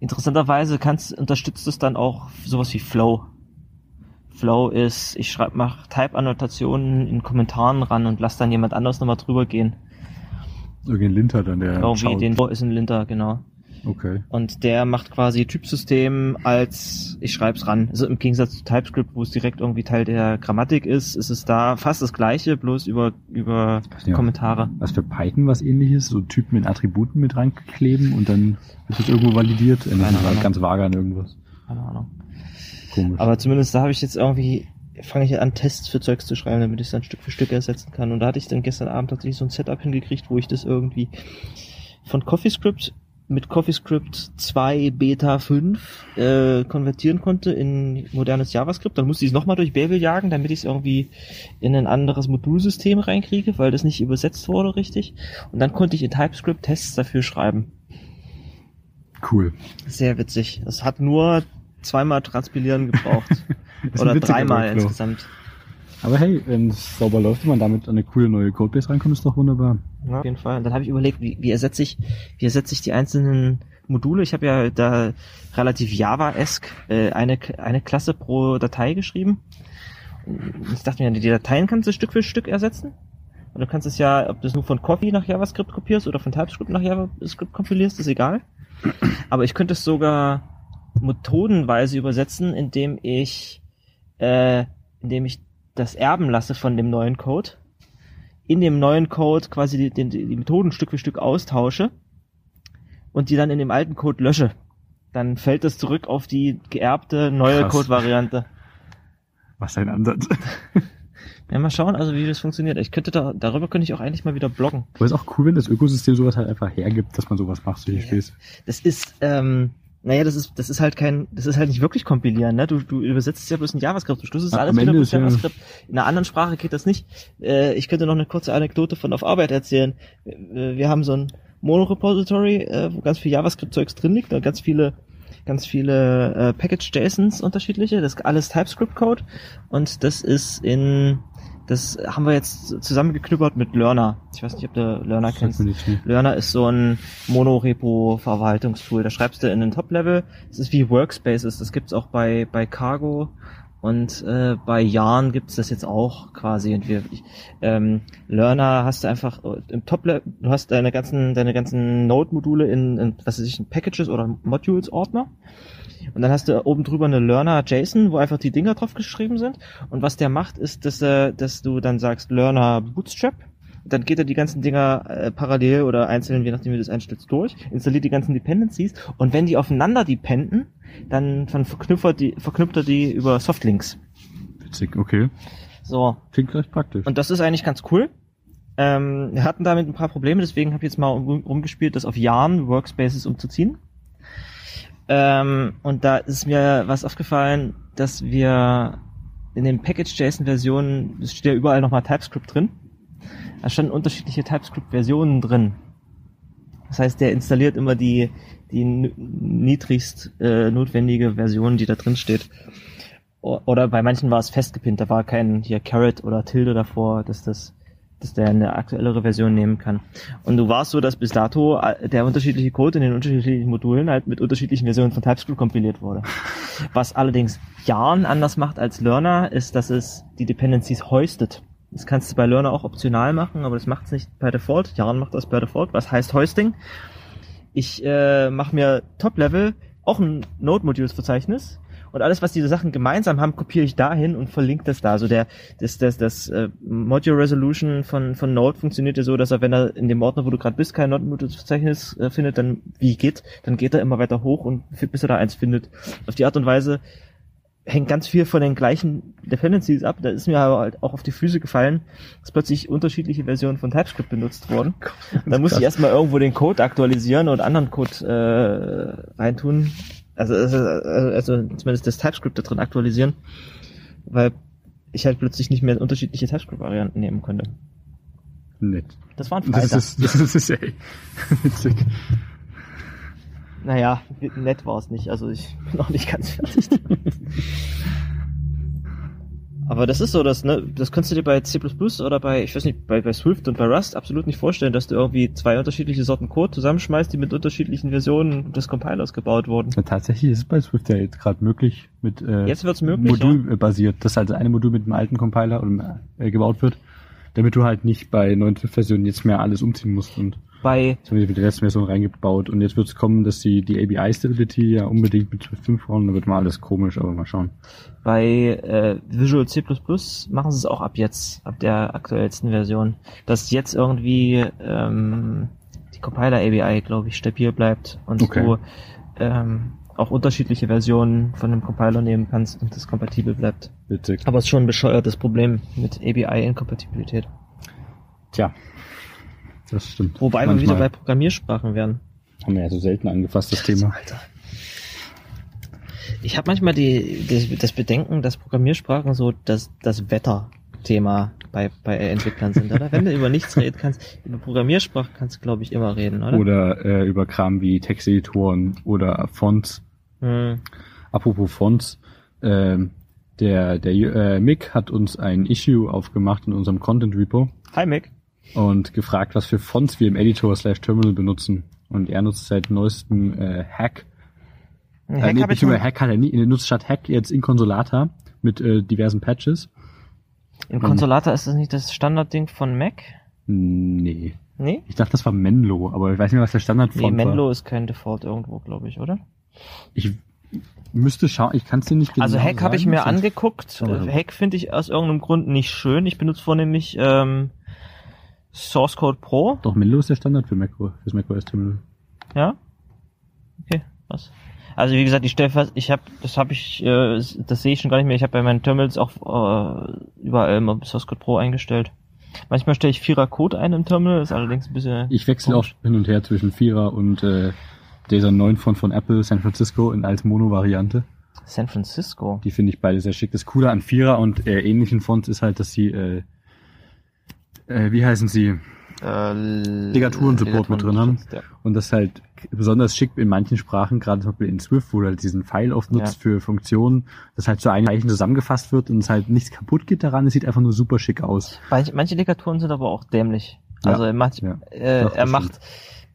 interessanterweise kannst, unterstützt es dann auch sowas wie Flow. Flow ist, ich schreibe, mach Type-Annotationen in Kommentaren ran und lass dann jemand anders nochmal drüber gehen. Irgendein Linter dann, der Irgendwie schaut. den Flow ist ein Linter, genau. Okay. Und der macht quasi Typsystem als ich schreib's ran. Also im Gegensatz zu TypeScript, wo es direkt irgendwie Teil der Grammatik ist, ist es da fast das gleiche, bloß über, über Ja. Kommentare. Was für Python was ähnliches, so Typen mit Attributen mit reinkleben und dann wird das irgendwo validiert. Äh, Keine ist halt Ahnung. ganz vage an irgendwas. Keine Ahnung. Komisch. Aber zumindest da habe ich jetzt irgendwie, fange ich an, Tests für Zeugs zu schreiben, damit ich es dann Stück für Stück ersetzen kann. Und da hatte ich dann gestern Abend tatsächlich so ein Setup hingekriegt, wo ich das irgendwie von CoffeeScript mit CoffeeScript 2 Beta 5 äh, konvertieren konnte in modernes JavaScript. Dann musste ich es nochmal durch Babel jagen, damit ich es irgendwie in ein anderes Modulsystem reinkriege, weil das nicht übersetzt wurde richtig. Und dann konnte ich in TypeScript Tests dafür schreiben. cool. Sehr witzig. Das hat nur zweimal transpilieren gebraucht. Oder dreimal Workflow. insgesamt. Aber hey, wenn es sauber läuft und man damit an eine coole neue Codebase reinkommt, ist doch wunderbar. Ja, auf jeden Fall. Und dann habe ich überlegt, wie, wie ersetze ich, wie ersetze ich die einzelnen Module. Ich habe ja da relativ Java-esque äh, eine, eine Klasse pro Datei geschrieben. Ich dachte mir, die Dateien kannst du Stück für Stück ersetzen. Und du kannst es ja, ob du es nur von Coffee nach JavaScript kopierst oder von TypeScript nach JavaScript kompilierst, ist egal. Aber ich könnte es sogar methodenweise übersetzen, indem ich, äh, indem ich das erben lasse von dem neuen Code, in dem neuen Code quasi die, die, die Methoden Stück für Stück austausche und die dann in dem alten Code lösche. Dann fällt das zurück auf die geerbte neue. Code-Variante. Was ein Ansatz. Ja, mal schauen, also wie das funktioniert. Ich könnte da, darüber könnte ich auch eigentlich mal wieder bloggen. Aber ist auch cool, wenn das Ökosystem sowas halt einfach hergibt, dass man sowas macht, solche Ja. Späße. Das ist, ähm, naja, das ist, das ist halt kein, das ist halt nicht wirklich kompilieren, ne? Du, du übersetzt ja bloß in JavaScript. Du schlüsselst alles wieder mit ist ja- JavaScript. In einer anderen Sprache geht das nicht. Äh, ich könnte noch eine kurze Anekdote von auf Arbeit erzählen. Äh, Wir haben so ein Monorepository, äh, wo ganz viel JavaScript-Zeugs drin liegt, da ganz viele ganz viele äh, Package-JSONs unterschiedliche, das ist alles TypeScript-Code und das ist in, das haben wir jetzt zusammengeknüppert mit Learner. Ich weiß nicht, ob du Learner Sagt kennst. Learner ist so ein Monorepo-Verwaltungstool. Da schreibst du in den Top-Level. Es ist wie Workspaces. Das gibt's auch bei, bei Cargo. Und äh, bei Yarn gibt's das jetzt auch quasi. Und wir, ich, ähm, Learner hast du einfach äh, im Top-Level, du hast deine ganzen, deine ganzen Node-Module in, in, was weiß ich, in Packages oder Modules-Ordner. Und dann hast du oben drüber eine Learner JSON, wo einfach die Dinger drauf geschrieben sind. Und was der macht, ist, dass, äh, dass du dann sagst Learner Bootstrap. Dann geht er die ganzen Dinger äh, parallel oder einzeln, je nachdem wie du das einstellst, durch, installiert die ganzen Dependencies und wenn die aufeinander dependen, dann, dann verknüpft er die, verknüpft er die über Softlinks. Witzig, okay. So. Klingt recht praktisch. Und das ist eigentlich ganz cool. Ähm, wir hatten damit ein paar Probleme, deswegen habe ich jetzt mal rum- rumgespielt, das auf Yarn Workspaces umzuziehen. Ähm, und da ist mir was aufgefallen, dass wir in den Package.json-Versionen, es steht ja überall nochmal TypeScript drin, da standen unterschiedliche TypeScript-Versionen drin. Das heißt, der installiert immer die, die niedrigst äh, notwendige Version, die da drin steht. Oder bei manchen war es festgepinnt, da war kein hier Carrot oder Tilde davor, dass das dass der eine aktuellere Version nehmen kann. Und du warst so, dass bis dato äh, der unterschiedliche Code in den unterschiedlichen Modulen halt mit unterschiedlichen Versionen von TypeScript kompiliert wurde. Was allerdings Yarn anders macht als Learner, ist, dass es die Dependencies hoistet. Das kannst du bei Learner auch optional machen, aber das macht es nicht per Default. Yarn macht das per Default. Was heißt Hoisting? Ich äh, mache mir Top-Level auch ein Node-Modules-Verzeichnis und alles, was diese Sachen gemeinsam haben, kopiere ich dahin und verlinke das da. Also der, das, das, das äh, Module Resolution von, von Node funktioniert ja so, dass er, wenn er in dem Ordner, wo du gerade bist, kein Node-Modules-Verzeichnis äh, findet, dann wie geht, dann geht er immer weiter hoch und bis er da eins findet. Auf die Art und Weise hängt ganz viel von den gleichen Dependencies ab. Da ist mir aber halt auch auf die Füße gefallen, dass plötzlich unterschiedliche Versionen von TypeScript benutzt wurden. Da muss ich erstmal irgendwo den Code aktualisieren und anderen Code äh, reintun. Also, also, also zumindest das TypeScript da drin aktualisieren, weil ich halt plötzlich nicht mehr unterschiedliche TypeScript-Varianten nehmen konnte. Nett. Das war ein Freitag. Das ist, das ist ey, witzig. Naja, nett war es nicht. Also ich bin noch nicht ganz fertig. Aber das ist so, das, ne, das kannst du dir bei C++ oder bei, ich weiß nicht, bei, bei Swift und bei Rust absolut nicht vorstellen, dass du irgendwie zwei unterschiedliche Sorten Code zusammenschmeißt, die mit unterschiedlichen Versionen des Compilers gebaut wurden. Ja, tatsächlich ist es bei Swift ja jetzt gerade möglich mit äh, Jetzt wird's möglich, modulbasiert, dass also eine Modul mit einem alten Compiler äh, gebaut wird, damit du halt nicht bei neuen Swift-Versionen jetzt mehr alles umziehen musst und Bei, so wird die Restversion reingebaut und jetzt wird es kommen, dass die die ABI Stability ja unbedingt mit Swift 5 brauchen, da wird mal alles komisch, aber mal schauen. bei äh, Visual C++ machen sie es auch ab jetzt, ab der aktuellsten Version, dass jetzt irgendwie ähm, die Compiler ABI, glaube ich, stabil bleibt und Okay. du ähm, auch unterschiedliche Versionen von dem Compiler nehmen kannst und das kompatibel bleibt. Witzig. Aber es ist schon ein bescheuertes Problem mit ABI-Inkompatibilität. Tja, das stimmt. Wobei wir wieder bei Manchmal Programmiersprachen wären. haben wir ja so selten angefasst das Thema. Alter. Ich habe manchmal die, die, das Bedenken, dass Programmiersprachen so das, das Wetterthema bei, bei Entwicklern sind, oder? Wenn du über nichts reden kannst, über Programmiersprachen kannst du, glaube ich, immer reden, oder? Oder äh, über Kram wie Texteditoren oder Fonts. Hm. Apropos Fonts, ähm, der, der äh, Mick hat uns ein Issue aufgemacht in unserem Content Repo Hi, Mick. Und gefragt, was für Fonts wir im Editor slash Terminal benutzen. Und er nutzt seit neuestem äh, Hack. Äh, Hack nee, hab ich mal, Hack hat er nie, er nutzt statt Hack jetzt Inconsolata mit äh, diversen Patches. in Consolata ist das nicht das Standardding von Mac? Nee. Nee? Ich dachte, das war Menlo, aber ich weiß nicht, was der Standardfont Nee, war. Menlo ist kein Default irgendwo, glaube ich, oder? Ich müsste schauen, ich kann es dir nicht genau also Hack habe ich mir angeguckt. Äh, Hack finde ich aus irgendeinem Grund nicht schön. Ich benutze vornehmlich ähm, Source Code Pro. Doch, Menlo ist der Standard für macOS, fürs macOS Terminal. Ja? Okay, was? Also wie gesagt, ich stelle fest, ich habe, das habe ich, äh, das sehe ich schon gar nicht mehr. Ich habe bei meinen Terminals auch äh, überall immer Source Code Pro eingestellt. Manchmal stelle ich Vierer Code ein im Terminal, ist allerdings ein bisschen. Ich wechsle auch hin und her zwischen Vierer und äh, dieser neuen Font von Apple, San Francisco, in als Mono-Variante. San Francisco. Die finde ich beide sehr schick. Das Coole an Vierer und äh, ähnlichen Fonts ist halt, dass sie, äh, äh, wie heißen sie? Äh, Ligaturen-Support mit drin haben. Ja. Und das halt besonders schick in manchen Sprachen, gerade zum Beispiel in Swift, wo du halt diesen Pfeil oft nutzt für Funktionen, das halt zu einem Zeichen zusammengefasst wird und es halt nichts kaputt geht daran, es sieht einfach nur super schick aus. Manche, manche Ligaturen sind aber auch dämlich. Ja, Also er macht, ja. äh, Doch, er macht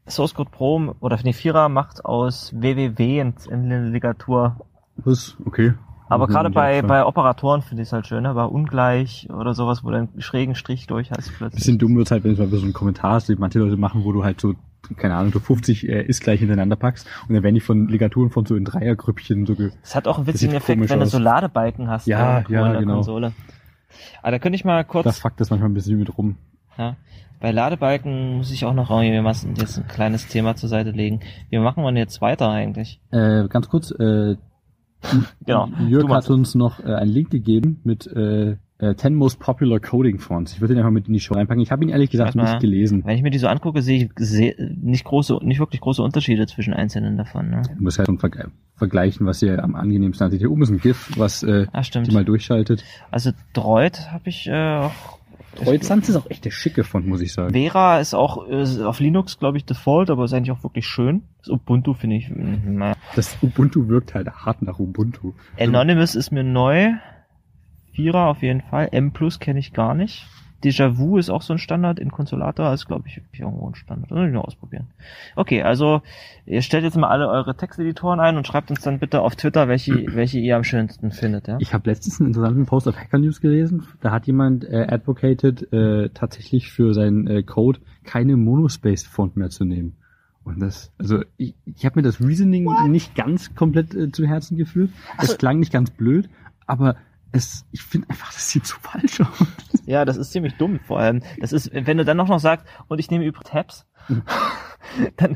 Source Code Pro oder nee, Vierer macht aus www in, in eine Ligatur. Was? Okay. Aber Mhm, gerade bei, bei Operatoren finde ich es halt schön, bei ungleich oder sowas, wo du einen schrägen Strich durch hast plötzlich. Bisschen dumm wird's halt, wenn es mal so ein Kommentar hast, den manche Leute machen, wo du halt so, keine Ahnung, so 50 äh, ist gleich hintereinander packst und dann werden die von Ligaturen von so in Dreiergrüppchen so ge Es hat auch einen witzigen Effekt, wenn du aus. so Ladebalken hast Ja, ja, genau. Konsole. Aber da könnte ich mal kurz, das fuckt das manchmal ein bisschen mit rum. ja, bei Ladebalken muss ich auch noch einigermaßen jetzt ein kleines Thema zur Seite legen. Wie machen wir denn jetzt weiter eigentlich? Äh, ganz kurz, äh, Genau. Jörg hat uns noch äh, einen Link gegeben mit äh, äh, 10 Most Popular Coding Fonts. Ich würde den einfach mit in die Show reinpacken. Ich habe ihn ehrlich gesagt mal. nicht gelesen. Wenn ich mir die so angucke, sehe ich sehr, nicht große, nicht wirklich große Unterschiede zwischen einzelnen davon. Ne? Du musst halt schon verg vergleichen, was ihr am angenehmsten hattet. Hier oben ist ein GIF, was äh, stimmt. die mal durchschaltet. Also Droid habe ich äh, auch. Kreuzsand ist auch echt der schicke Font, muss ich sagen. Vera ist auch äh, auf Linux, glaube ich, Default, aber ist eigentlich auch wirklich schön. Das Ubuntu finde ich. mm, naja. Das Ubuntu wirkt halt hart nach Ubuntu. Anonymous ist mir neu. Vierer auf jeden Fall. M Plus kenne ich gar nicht. Déjà Vu ist auch so ein Standard in Consolator, ist glaube ich irgendwo ein Standard. Das muss ich noch ausprobieren. Okay, also ihr stellt jetzt mal alle eure Texteditoren ein und schreibt uns dann bitte auf Twitter, welche, welche ihr am schönsten findet. Ja? Ich habe letztens einen interessanten Post auf Hacker News gelesen. Da hat jemand äh, advocated, äh, tatsächlich für seinen äh, Code keine Monospaced Font mehr zu nehmen. Und das, also ich, ich habe mir das Reasoning nicht ganz komplett äh, zu Herzen geführt. Also- Es klang nicht ganz blöd, aber es, ich finde einfach, das sieht so falsch aus. Ja, das ist ziemlich dumm vor allem. Das ist, wenn du dann noch, noch sagst, und ich nehme übrigens Tabs. dann, dann,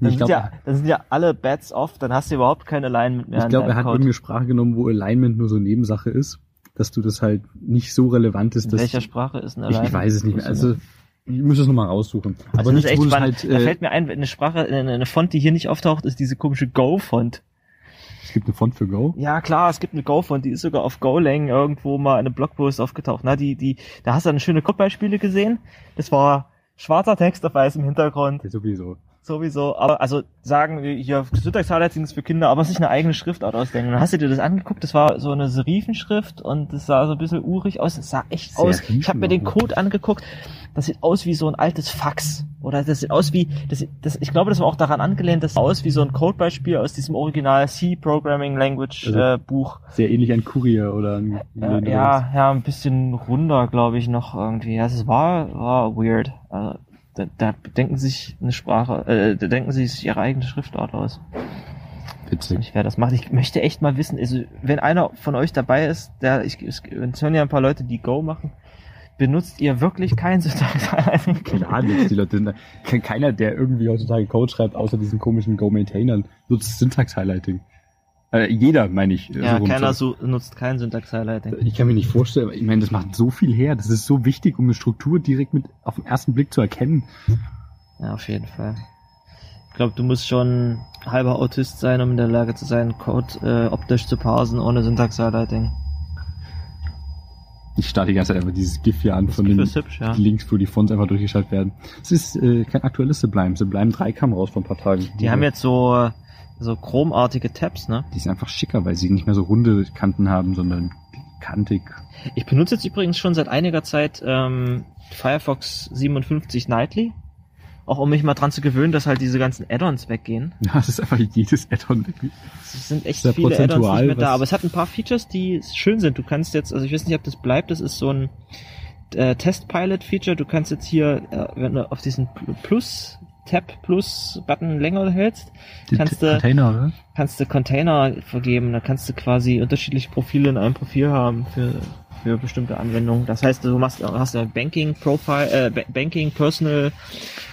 Ich sind glaub- ja, dann sind ja alle Bats off, dann hast du überhaupt keine Alignment mehr. Ich glaube, er hat Code. irgendeine Sprache genommen, wo Alignment nur so Nebensache ist, dass du das halt nicht so relevant ist, In dass welcher Sprache ist ein ich, Alignment? ich weiß es nicht mehr. Also ich muss es nochmal raussuchen. Also Aber das nicht, ist echt spannend. halt, da äh, fällt mir ein, eine Sprache, eine, eine Font, die hier nicht auftaucht, ist diese komische Go-Font. Es gibt eine Font für Go. Ja, klar, es gibt eine Go-Font, die ist sogar auf Golang irgendwo mal in einem Blogpost aufgetaucht. Na, die, die, da hast du dann schöne Codebeispiele gesehen. Das war schwarzer Text auf weißem Hintergrund. Ja, sowieso. Sowieso. Aber, also, sagen wir hier, Syntax-Highlighting ist für Kinder, aber sich eine eigene Schriftart ausdenken. Und dann hast du dir das angeguckt, das war so eine Serifenschrift und das sah so ein bisschen urig aus. Das sah echt aus. Ich habe mir den Serifen, Code angeguckt. Das sieht aus wie so ein altes Fax. Oder das sieht aus wie, das, das, ich glaube, das war auch daran angelehnt, das sah aus wie so ein Codebeispiel aus diesem Original C Programming Language Also- äh, Buch. Sehr ähnlich an Courier oder an Ja, ja, ja, ein bisschen runder, glaube ich, noch irgendwie. Ja, es war, war weird. Also, da, da denken sich eine Sprache, äh, da denken sie sich ihre eigene Schriftart aus. Witzig. Ich werde das machen. Ich möchte echt mal wissen, also wenn einer von euch dabei ist, der, ich, es es hören ja ein paar Leute, die Go machen, benutzt ihr wirklich kein Syntax-Highlighting? Klar, nutzt die Leute. Ke- Keiner, der irgendwie heutzutage Code schreibt, außer diesen komischen Go-Maintainern, nutzt Syntax-Highlighting. Äh, jeder, meine ich. Ja, rum keiner so. so, nutzt kein Syntax-Highlighting. Ich kann mir nicht vorstellen, ich meine, das macht so viel her. Das ist so wichtig, um eine Struktur direkt mit auf den ersten Blick zu erkennen. Ja, auf jeden Fall. Ich glaube, du musst schon halber Autist sein, um in der Lage zu sein, Code äh, optisch zu parsen ohne Syntax-Highlighting. Ich starte die ganze Zeit einfach dieses GIF hier an von den hübsch, ja. Links, wo die Fonts einfach durchgeschaltet werden. Es ist äh, kein aktuelles Sublime. Sublime 3 kam raus vor ein paar Tagen. Die haben jetzt so, so chromartige Tabs, ne? Die sind einfach schicker, weil sie nicht mehr so runde Kanten haben, sondern kantig. Ich benutze jetzt übrigens schon seit einiger Zeit ähm, Firefox 57 Nightly. Auch um mich mal dran zu gewöhnen, dass halt diese ganzen Add-ons weggehen. Ja, es ist einfach jedes Add-on. Es sind echt viele Add-ons nicht mehr da, aber es hat ein paar Features, die schön sind. Du kannst jetzt, also ich weiß nicht, ob das bleibt, das ist so ein äh, Test-Pilot-Feature. Du kannst jetzt hier, äh, wenn du auf diesen Plus, Tab Plus Button länger hältst, Kannst du- Container, kannst du Container vergeben. Da kannst du quasi unterschiedliche Profile in einem Profil haben für, für bestimmte Anwendungen. Das heißt, du machst, hast ja Banking Profile, äh, Ba- Banking, Personal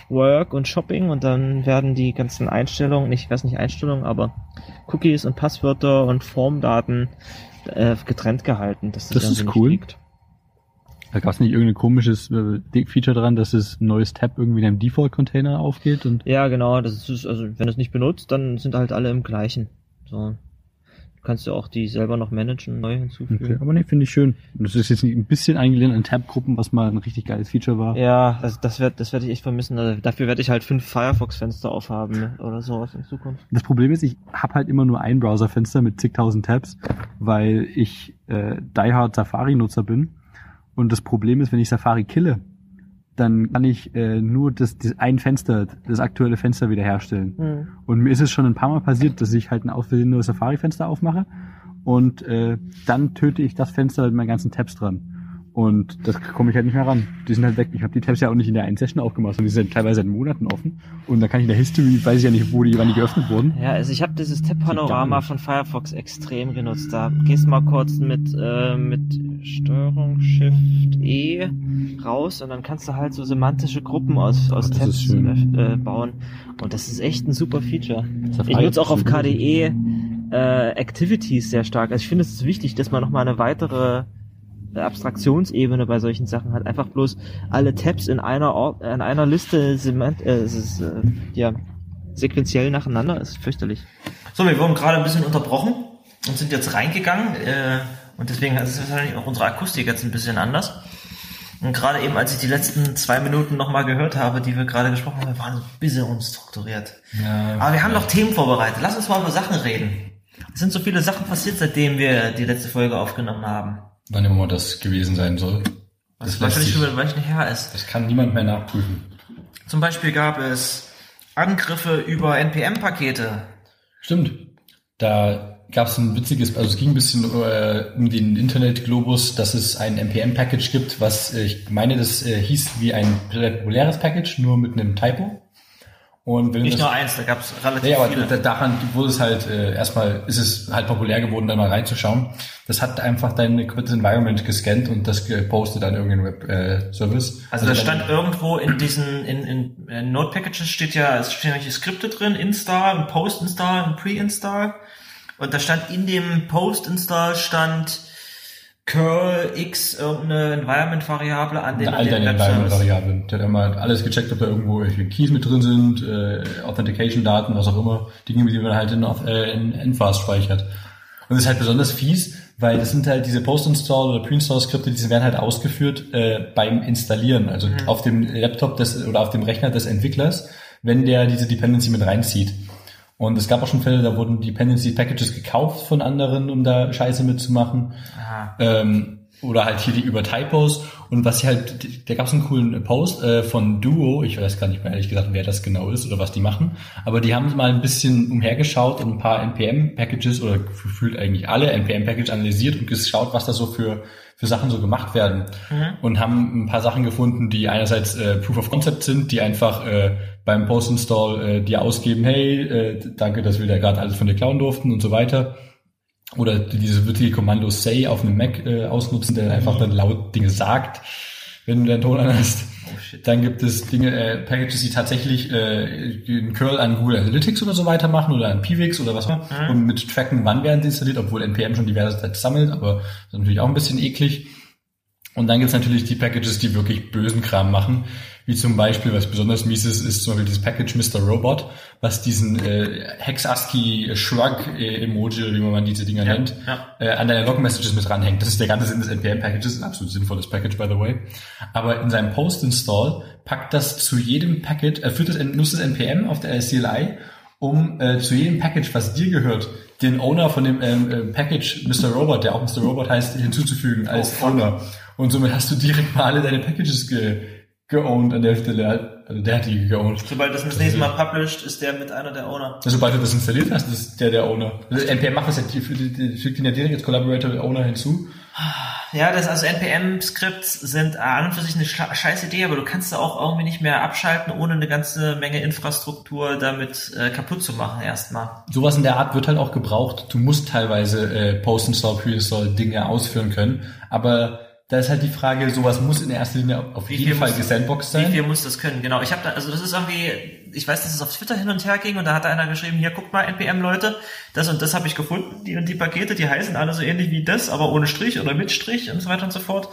Work und Shopping und dann werden die ganzen Einstellungen, nicht, ich weiß nicht Einstellungen, aber Cookies und Passwörter und Formdaten äh, getrennt gehalten. Das ist cool. liegt. Da gab es nicht irgendein komisches äh, Feature dran, dass das ein neues Tab irgendwie in einem Default-Container aufgeht und Ja, genau. Das ist, also wenn du es nicht benutzt, dann sind halt alle im gleichen. So. Du kannst ja auch die selber noch managen, neu hinzufügen. Okay, aber nee, finde ich schön. Und das ist jetzt ein bisschen eingelehnt an Tab-Gruppen, was mal ein richtig geiles Feature war. Ja, das, das wird, das werde ich echt vermissen. Also dafür werde ich halt fünf Firefox-Fenster aufhaben ne? oder sowas in Zukunft. Das Problem ist, ich habe halt immer nur ein Browserfenster mit zigtausend Tabs, weil ich äh, diehard Safari-Nutzer bin. Und das Problem ist, wenn ich Safari kille, dann kann ich äh, nur das, das ein Fenster, das aktuelle Fenster wiederherstellen. Und mir ist es schon ein paar Mal passiert, dass ich halt ein Versehen nur Safari-Fenster aufmache und äh, dann töte ich das Fenster mit meinen ganzen Tabs dran. Und das komme ich halt nicht mehr ran. Die sind halt weg. Ich habe die Tabs ja auch nicht in der einen Session aufgemacht, sondern die sind teilweise seit Monaten offen. Und dann kann ich in der History, weiß ich ja nicht, wo die, wann die geöffnet wurden. Ja, also ich habe dieses Tab-Panorama von Firefox extrem genutzt. Da gehst mal kurz mit, äh, mit Steuerung Shift E raus und dann kannst du halt so semantische Gruppen aus, aus das Tabs schön. äh, bauen. Und das ist echt ein super Feature. Ich nutze auch auf. KDE äh, Activities sehr stark. Also ich finde es wichtig, dass man nochmal eine weitere äh, Abstraktionsebene bei solchen Sachen hat. Einfach bloß alle Tabs in einer Ort, in einer Liste semant, äh, es ist, äh, ja, sequenziell nacheinander ist fürchterlich. So, wir wurden gerade ein bisschen unterbrochen und sind jetzt reingegangen äh, und deswegen ist wahrscheinlich auch unsere Akustik jetzt ein bisschen anders. Und gerade eben, als ich die letzten zwei Minuten nochmal gehört habe, die wir gerade gesprochen haben, waren so ein bisschen unstrukturiert. Ja, Aber wir haben noch Themen vorbereitet. Lass uns mal über Sachen reden. Es sind so viele Sachen passiert, seitdem wir die letzte Folge aufgenommen haben. Wann immer das gewesen sein soll. Was Das wahrscheinlich schon wieder ein her ist. Das kann niemand mehr nachprüfen. Zum Beispiel gab es Angriffe über NPM-Pakete. Stimmt. Da gab es ein witziges, also es ging ein bisschen äh, um den Internetglobus, dass es ein NPM-Package gibt, was äh, ich meine, das äh, hieß wie ein populäres Package, nur mit einem Typo. Und wenn Nicht das, nur eins, da gab es relativ Nee, aber viele. da- daran wurde es halt, äh, erstmal ist es halt populär geworden, da mal reinzuschauen. Das hat einfach dein komplettes Environment gescannt und das gepostet an irgendeinen Web-Service. Also da stand irgendwo in diesen, in, in, in Node Packages steht ja, es stehen irgendwelche Skripte drin, Install, Post-Install Pre-Install. Und da stand in dem Post-Install stand curl x irgendeine Environment-Variable an den, all an den deine. Environment-Variablen. Der hat einmal alles gecheckt, ob da irgendwo irgendwelche Keys mit drin sind, äh, Authentication-Daten, was auch immer. Dinge, die man halt in, äh, in Envast speichert. Und das ist halt besonders fies, weil das sind halt diese Post-Install oder Pre-Install-Skripte, die werden halt ausgeführt äh, beim Installieren, also auf dem Laptop des, oder auf dem Rechner des Entwicklers, wenn der diese Dependency mit reinzieht. Und es gab auch schon Fälle, da wurden Dependency Packages gekauft von anderen, um da Scheiße mitzumachen. Aha. Ähm, oder halt hier die über Typos. Und was sie halt, da gab es einen coolen Post äh, von Duo, ich weiß gar nicht mehr ehrlich gesagt, wer das genau ist oder was die machen, aber die haben mal ein bisschen umhergeschaut und ein paar NPM-Packages oder gefühlt eigentlich alle NPM-Packages analysiert und geschaut, was da so für, für Sachen so gemacht werden. Und haben ein paar Sachen gefunden, die einerseits äh, Proof of Concept sind, die einfach äh, beim Post-Install äh, dir ausgeben, hey, äh, danke, dass wir da gerade alles von dir klauen durften und so weiter oder diese wirkliche Kommando Say auf einem Mac äh, ausnutzen, der einfach dann laut Dinge sagt, wenn du deinen Ton an hast. Oh. Dann gibt es Dinge, äh, Packages, die tatsächlich äh, den Curl an Google Analytics oder so weitermachen oder an PWix oder was auch immer und mit tracken, wann werden sie installiert, obwohl NPM schon diverse Zeit sammelt, aber das ist natürlich auch ein bisschen eklig. Und dann gibt's natürlich die Packages, die wirklich bösen Kram machen, wie zum Beispiel, was besonders mies ist, ist zum Beispiel dieses Package Mr. Robot, was diesen äh, Hex-ASCII-Shrug-Emoji, wie man diese Dinger Ja, nennt, ja. äh, an deine Log-Messages mit ranhängt. Das ist der ganze Sinn des NPM-Packages, ein absolut sinnvolles Package, by the way. Aber in seinem Post-Install packt das zu jedem Packet, er führt das, nutzt das NPM auf der CLI, um äh, zu jedem Package, was dir gehört, den Owner von dem ähm, äh, Package Mr. Robot, der auch Mr. Robot heißt, hinzuzufügen als fuck. Owner. Und somit hast du direkt mal alle deine Packages ge geowned an der Stelle. Also der hat die geowned. Sobald das das nächste Mal published, ist der mit einer der Owner. Also sobald du das installiert hast, ist der der Owner. Also NPM macht das ja, fügt ihn ja direkt als Collaborator Owner hinzu. Ja, das also NPM-Skripts sind an und für sich eine scheiß Idee, aber du kannst da auch irgendwie nicht mehr abschalten, ohne eine ganze Menge Infrastruktur damit äh, kaputt zu machen erstmal. Sowas in der Art wird halt auch gebraucht. Du musst teilweise äh, Post-Install, Pre-Install Dinge ausführen können. Aber da ist halt die Frage, sowas muss in erster Linie auf Wie jeden Fall gesandboxed Wie sein. viel muss das können? Genau. Ich habe da, also das ist irgendwie, ich weiß, dass es auf Twitter hin und her ging und da hat einer geschrieben, hier guckt mal NPM-Leute, das und das habe ich gefunden, die und die Pakete, die heißen alle so ähnlich wie das, aber ohne Strich oder mit Strich und so weiter und so fort.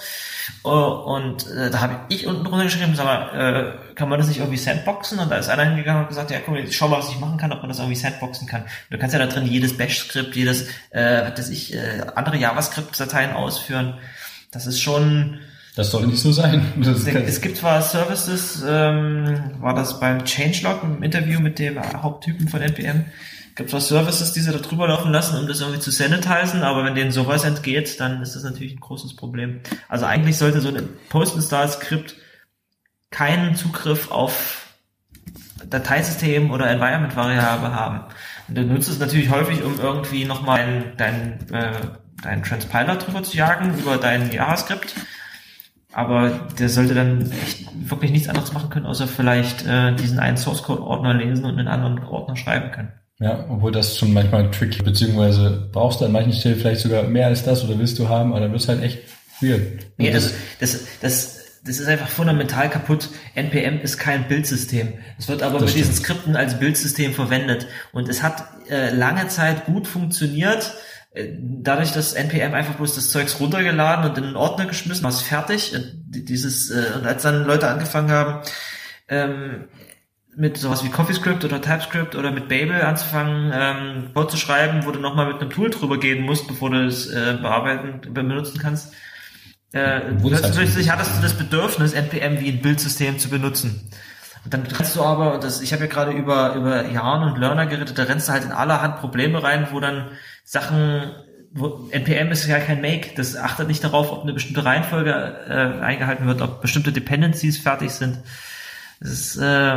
Äh, Und äh, da habe ich unten drunter geschrieben, sag mal, äh, kann man das nicht irgendwie sandboxen? Und da ist einer hingegangen und gesagt, ja komm, ich schau mal, was ich machen kann, ob man das irgendwie sandboxen kann. Du kannst ja da drin jedes Bash-Skript, jedes, äh, was weiß ich, äh, andere JavaScript-Dateien ausführen. Das ist schon, Das soll nicht so sein. Es gibt zwar Services, ähm, war das beim Changelog im Interview mit dem Haupttypen von NPM, gibt zwar Services, die sie da drüber laufen lassen, um das irgendwie zu sanitizen, aber wenn denen sowas entgeht, dann ist das natürlich ein großes Problem. Also eigentlich sollte so ein Post-Install-Skript keinen Zugriff auf Dateisystem oder Environment-Variable haben. Und du nutzt es natürlich häufig, um irgendwie nochmal deinen dein, äh, deinen Transpiler drüber zu jagen, über dein JavaScript. Aber der sollte dann echt wirklich nichts anderes machen können, außer vielleicht äh, diesen einen Source Code Ordner lesen und einen anderen Ordner schreiben können. Ja, obwohl das schon manchmal tricky, beziehungsweise brauchst du an manchen Stellen vielleicht sogar mehr als das oder willst du haben, aber dann wird's halt echt weird. Nee, das, das, das, das ist einfach fundamental kaputt. NPM ist kein Bildsystem. Es wird aber Das mit diesen. Skripten als Bildsystem verwendet. Und es hat äh, lange Zeit gut funktioniert. Äh, Dadurch, dass NPM einfach bloß das Zeugs runtergeladen und in einen Ordner geschmissen, war es fertig. Und die- dieses, äh, und als dann Leute angefangen haben, ähm, mit sowas wie CoffeeScript oder TypeScript oder mit Babel anzufangen, ähm, Code zu schreiben, wo du nochmal mit einem Tool drüber gehen musst, bevor du es äh, bearbeiten, benutzen kannst. Äh, halt plötzlich hattest du das Bedürfnis, NPM wie ein Bildsystem zu benutzen. Und dann kannst du aber, und das, ich habe ja gerade über, über Yarn und Learner geredet, da rennst du halt in allerhand Probleme rein, wo dann Sachen, wo, NPM ist ja kein Make, das achtet nicht darauf, ob eine bestimmte Reihenfolge äh, eingehalten wird, ob bestimmte Dependencies fertig sind. Das ist, äh,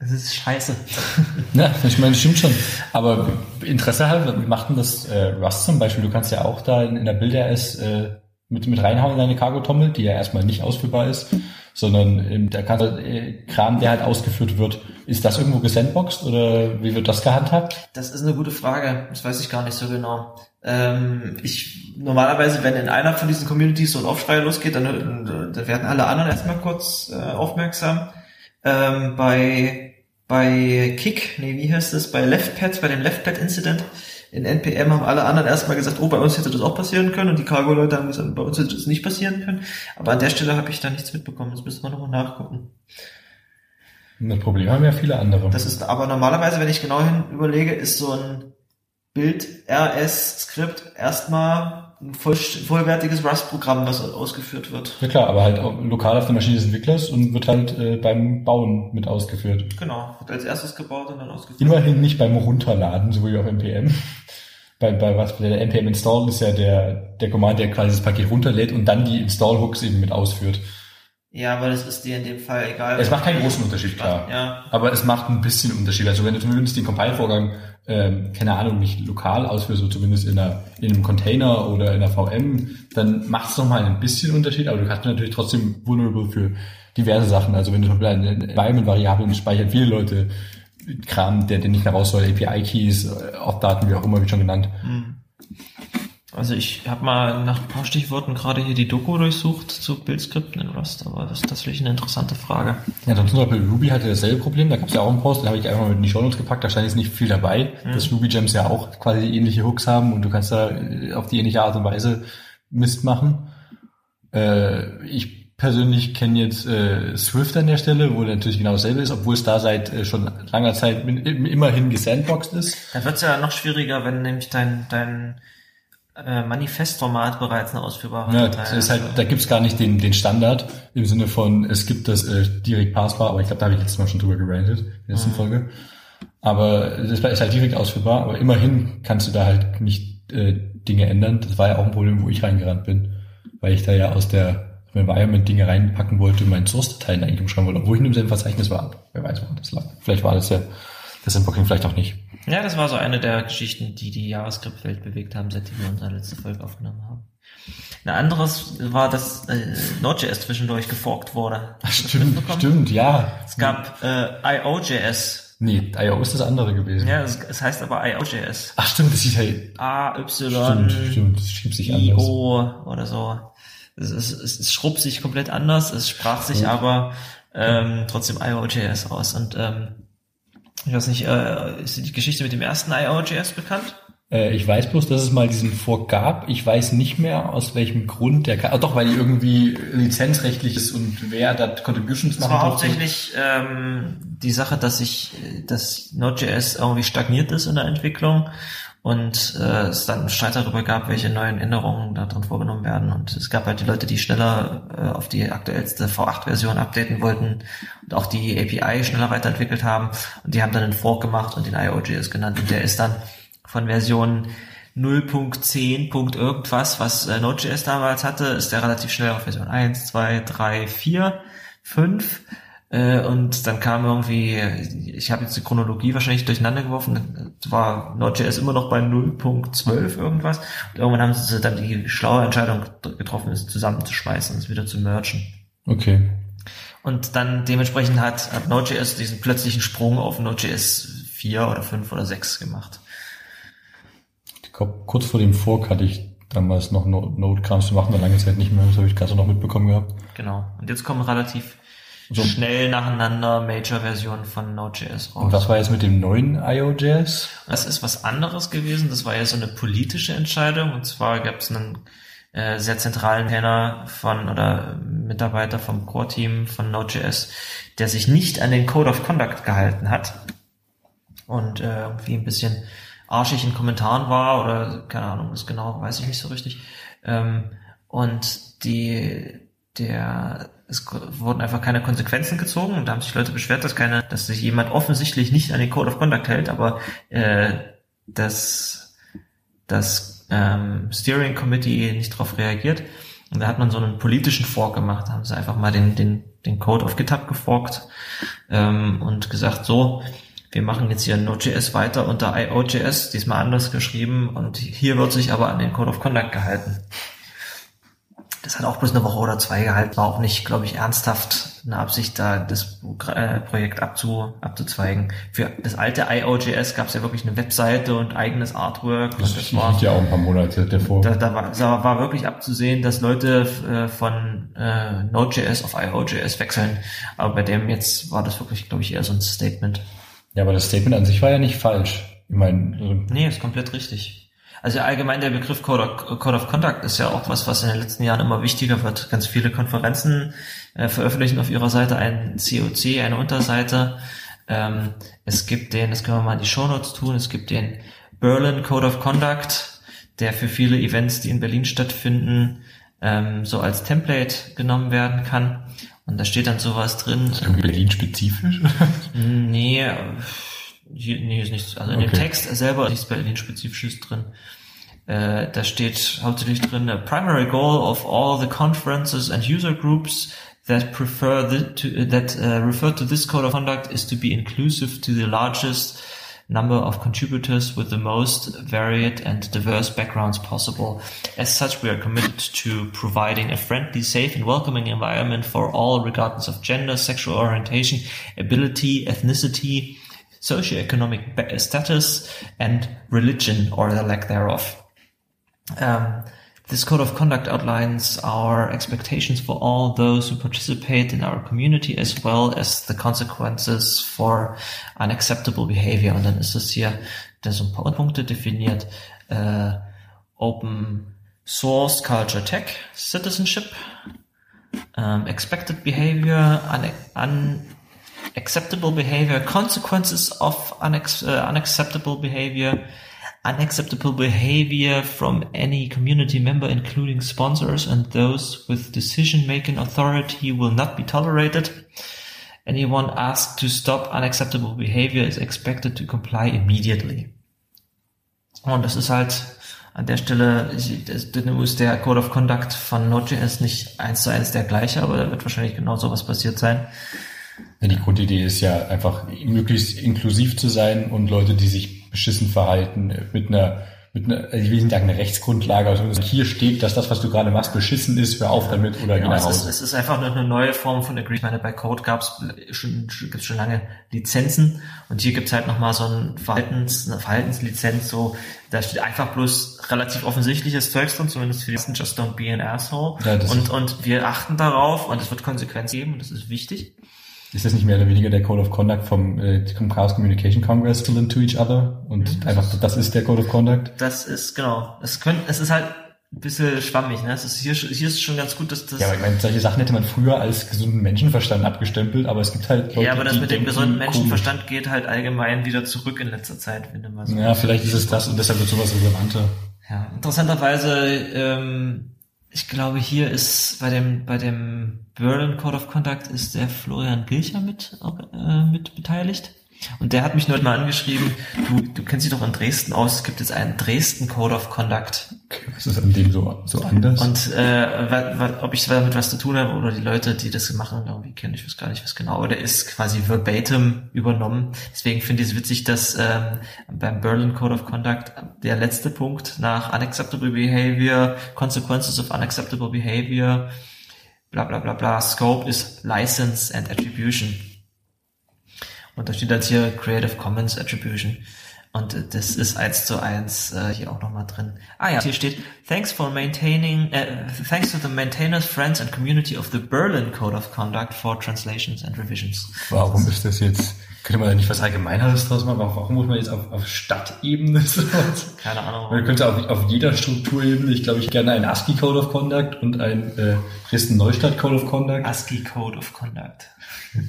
das ist scheiße. Ja, ich meine, das stimmt schon. Aber Interesse halber, macht denn das äh, Rust zum Beispiel? Du kannst ja auch da in, in der Build.rs äh, mit, mit reinhauen in deine Cargo-Tommel, die ja erstmal nicht ausführbar ist, sondern ähm, der ganze äh, Kram, der halt ausgeführt wird, ist das irgendwo gesandboxed oder wie wird das gehandhabt? Das ist eine gute Frage. Das weiß ich gar nicht so genau. Ähm, ich normalerweise, wenn in einer von diesen Communities so ein Aufschrei losgeht, dann, dann werden alle anderen erstmal kurz äh, aufmerksam. Ähm, bei bei Kick, nee, wie heißt das? Bei LeftPad, bei dem LeftPad-Incident in NPM haben alle anderen erstmal gesagt, oh, bei uns hätte das auch passieren können und die Cargo-Leute haben gesagt, bei uns hätte das nicht passieren können. Aber an der Stelle habe ich da nichts mitbekommen. Das müssen wir nochmal nachgucken. Das Problem haben ja viele andere. Das ist aber normalerweise, wenn ich genau hin überlege, ist so ein Bild-RS-Skript erstmal ein voll, vollwertiges Rust-Programm, was ausgeführt wird. Ja klar, aber halt auch lokal auf der Maschine des Entwicklers und wird halt äh, beim Bauen mit ausgeführt. Genau, wird als erstes gebaut und dann ausgeführt. Immerhin nicht beim Runterladen, so wie auf NPM. bei, bei was der NPM Install ist ja der, der Command, der quasi das Paket runterlädt und dann die Install-Hooks eben mit ausführt. Ja, aber das ist dir in dem Fall egal. Es macht keinen großen Unterschied, klar. Ja. Aber es macht ein bisschen Unterschied. Also wenn du zumindest den Compile-Vorgang, ähm, keine Ahnung, nicht lokal ausführst, so zumindest in, einer, in einem Container oder in einer VM, dann macht es nochmal ein bisschen Unterschied, aber du kannst natürlich trotzdem vulnerable für diverse Sachen. Also wenn du zum Beispiel eine Environment-Variable speichern viele Leute Kram, der, der nicht mehr raus soll, API-Keys, Off-Daten, wie auch immer, wie schon genannt. Mhm. Also ich habe mal nach ein paar Stichworten gerade hier die Doku durchsucht zu Bildskripten in Rust, aber das ist tatsächlich eine interessante Frage. Ja, dann zum Beispiel Ruby hatte dasselbe Problem, da gab es ja auch einen Post, den habe ich einfach mal mit in die Show Notes gepackt, da stand jetzt nicht viel dabei, mhm. dass Ruby Gems ja auch quasi ähnliche Hooks haben und du kannst da äh, auf die ähnliche Art und Weise Mist machen. Äh, ich persönlich kenne jetzt äh, Swift an der Stelle, wo natürlich genau dasselbe ist, obwohl es da seit äh, schon langer Zeit immerhin gesandboxed ist. Da wird es ja noch schwieriger, wenn nämlich dein, dein äh, Manifestformat bereits eine ausführbare ja, Datei. ist halt, da gibt's gar nicht den, den Standard im Sinne von, es gibt das äh, direkt passbar, aber ich glaube, da habe ich letztes Mal schon drüber gerantet, in der letzten mhm. Folge. Aber das ist halt direkt ausführbar, aber immerhin kannst du da halt nicht äh, Dinge ändern. Das war ja auch ein Problem, wo ich reingerannt bin, weil ich da ja aus der Environment Dinge reinpacken wollte und meinen Source-Dateien eigentlich umschreiben wollte, obwohl ich in demselben Verzeichnis war. Wer weiß, woran das lag. Vielleicht war das ja das Inbooking vielleicht auch nicht. Ja, das war so eine der Geschichten, die die JavaScript-Welt bewegt haben, seitdem wir unsere letzte Folge aufgenommen haben. Ein anderes war, dass äh, Node.js zwischendurch geforkt wurde. Ach, stimmt, stimmt, ja. Es gab äh, IO.js. Nee, IO ist das andere gewesen. Ja, es, es heißt aber IO.js. Ach stimmt, das hieß ja... A, Y, stimmt, stimmt, das schrieb sich anders. IO oder so. Es, es, es, es schrub sich komplett anders, es sprach sich ja. aber ähm, trotzdem IO.js aus. Und ähm, ich weiß nicht, äh, ist die Geschichte mit dem ersten IO.js bekannt? Äh, ich weiß bloß, dass es mal diesen Fork gab. Ich weiß nicht mehr, aus welchem Grund der kann. Ah, doch, weil die irgendwie lizenzrechtlich ist und wer da Contributions machen Das war hauptsächlich ähm, die Sache, dass ich, dass Node.js irgendwie stagniert ist in der Entwicklung und äh, es dann Streit darüber gab, welche neuen Änderungen da drin vorgenommen werden. Und es gab halt die Leute, die schneller äh, auf die aktuellste V8-Version updaten wollten und auch die API schneller weiterentwickelt haben. Und die haben dann einen Fork gemacht und den IOJS genannt. Und der ist dann von Version 0.10. irgendwas, was äh, Node.js damals hatte, ist der relativ schnell auf Version 1, 2, 3, 4, 5 äh, und dann kam irgendwie, ich habe jetzt die Chronologie wahrscheinlich durcheinander geworfen, war Node.js immer noch bei 0.12 irgendwas. Und irgendwann haben sie dann die schlaue Entscheidung getroffen, es zusammenzuschmeißen, es wieder zu mergen. Okay. Und dann dementsprechend hat, hat Node.js diesen plötzlichen Sprung auf Node.js 4 oder 5 oder 6 gemacht. Ich glaube, kurz vor dem Fork hatte ich damals noch Node-Krams zu machen, eine lange Zeit nicht mehr, das habe ich gerade noch mitbekommen gehabt. Genau. Und jetzt kommen relativ so schnell nacheinander Major-Versionen von Node.js raus. Und was war jetzt mit dem neuen IO.js? Das ist was anderes gewesen. Das war ja so eine politische Entscheidung. Und zwar gab es einen äh, sehr zentralen Kenner von oder Mitarbeiter vom Core-Team von Node.js, der sich nicht an den Code of Conduct gehalten hat und äh, irgendwie ein bisschen arschig in Kommentaren war oder keine Ahnung, das genau weiß ich nicht so richtig. Ähm, und die der es wurden einfach keine Konsequenzen gezogen und da haben sich Leute beschwert, dass keine, dass sich jemand offensichtlich nicht an den Code of Conduct hält, aber äh, das das ähm, Steering Committee nicht darauf reagiert. Und da hat man so einen politischen Fork gemacht, haben sie einfach mal den, den, den Code auf GitHub geforkt ähm, und gesagt, so, wir machen jetzt hier Node.js weiter unter IO.js, diesmal anders geschrieben und hier wird sich aber an den Code of Conduct gehalten. Das hat auch bloß eine Woche oder zwei gehalten, war auch nicht, glaube ich, ernsthaft eine Absicht, da das äh, Projekt abzu, abzuzweigen. Für das alte IOJS gab es ja wirklich eine Webseite und eigenes Artwork. Das, das war ja auch ein paar Monate davor. Da, da, war, da war wirklich abzusehen, dass Leute äh, von äh, Node.js auf IOJS wechseln. Aber bei dem jetzt war das wirklich, glaube ich, eher so ein Statement. Ja, aber das Statement an sich war ja nicht falsch. Ich meine, also Nee, ist komplett richtig. Also allgemein der Begriff Code of, Code of Conduct ist ja auch was, was in den letzten Jahren immer wichtiger wird. Ganz viele Konferenzen äh, veröffentlichen auf ihrer Seite ein COC, eine Unterseite. Ähm, es gibt den, das können wir mal in die Shownotes tun, es gibt den Berlin Code of Conduct, der für viele Events, die in Berlin stattfinden, ähm, so als Template genommen werden kann. Und da steht dann sowas drin. irgendwie Berlin-spezifisch. Nee, äh, hier, nee, ist nichts. Also in dem Text selber ist nichts Berlin-spezifisches drin. Äh, da steht hauptsächlich drin, a primary goal of all the conferences and user groups that prefer the, to, that uh, refer to this code of conduct is to be inclusive to the largest number of contributors with the most varied and diverse backgrounds possible. As such, we are committed to providing a friendly, safe and welcoming environment for all regardless of gender, sexual orientation, ability, ethnicity, socioeconomic status and religion or the lack thereof. Um, this code of conduct outlines our expectations for all those who participate in our community as well as the consequences for unacceptable behavior. Und dann ist es hier da so ein paar Punkte definiert. Äh, Open Source Culture Tech Citizenship, um, expected behavior, un unacceptable behavior, consequences of unex uh, unacceptable behavior, unacceptable behavior from any community member, including sponsors and those with decision-making authority will not be tolerated. Anyone asked to stop unacceptable behavior is expected to comply immediately. Und das ist halt an der Stelle, nun ist der Code of Conduct von Node.js nicht eins zu eins der gleiche, aber da wird wahrscheinlich genau sowas passiert sein. Die Grundidee ist ja einfach möglichst inklusiv zu sein und Leute, die sich beschissen verhalten, mit einer, mit einer, also ich will nicht sagen eine Rechtsgrundlage, also hier steht, dass das, was du gerade machst, beschissen ist, hör auf damit oder geh Genau, nach es, ist, es ist einfach nur eine neue Form von Agreement. Ich meine, bei Code gab es schon, gibt's schon lange Lizenzen und hier gibt's halt nochmal so ein Verhaltens, eine Verhaltenslizenz, so, da steht einfach bloß relativ offensichtliches Zeugs drin, zumindest für die ersten Just don't be an asshole. Ja, und, und wir achten darauf und es wird Konsequenzen geben und das ist wichtig. Ist das nicht mehr oder weniger der Code of Conduct vom äh, vom Chaos Communication Congress to to each other? Und einfach, das ist der Code of Conduct? Das ist, genau, es könnte, es ist halt ein bisschen schwammig, ne? Es ist hier, hier ist schon ganz gut, dass das, Ja, aber ich meine, solche Sachen hätte man früher als gesunden Menschenverstand abgestempelt, aber es gibt halt Leute, ja, aber das die mit dem gesunden komisch. Menschenverstand geht halt allgemein wieder zurück in letzter Zeit, wenn du mal so. Ja, vielleicht ist es das und deshalb wird sowas relevanter. Ja, interessanterweise, ähm, ich glaube, hier ist bei dem bei dem Berlin Code of Conduct ist der Florian Gilcher mit äh, mit beteiligt. Und der hat mich neulich mal angeschrieben, du, du kennst dich doch in Dresden aus, es gibt jetzt einen Dresden Code of Conduct. Okay, was ist an dem so, so anders? Und äh, ob ich damit was zu tun habe oder die Leute, die das machen, irgendwie kennen, ich weiß gar nicht was genau, aber der ist quasi verbatim übernommen. Deswegen finde ich es witzig, dass ähm, beim Berlin Code of Conduct der letzte Punkt nach Unacceptable Behavior, Consequences of Unacceptable Behavior, bla bla bla bla, Scope ist License and Attribution. Und da steht jetzt hier Creative Commons Attribution. Und das ist eins zu eins äh, hier auch nochmal drin. Ah ja, hier steht, thanks for maintaining, äh, thanks to the maintainers, friends and community of the Berlin Code of Conduct for translations and revisions. Warum ist das jetzt? Könnte man da nicht was Allgemeineres draus machen? Warum muss man jetzt auf, auf Stadtebene sowas? Keine Ahnung. Man könnte auf, auf jeder Strukturebene, ich glaube, ich gerne einen ASCII Code of Conduct und ein äh, Dresden Neustadt Code of Conduct. ASCII Code of Conduct.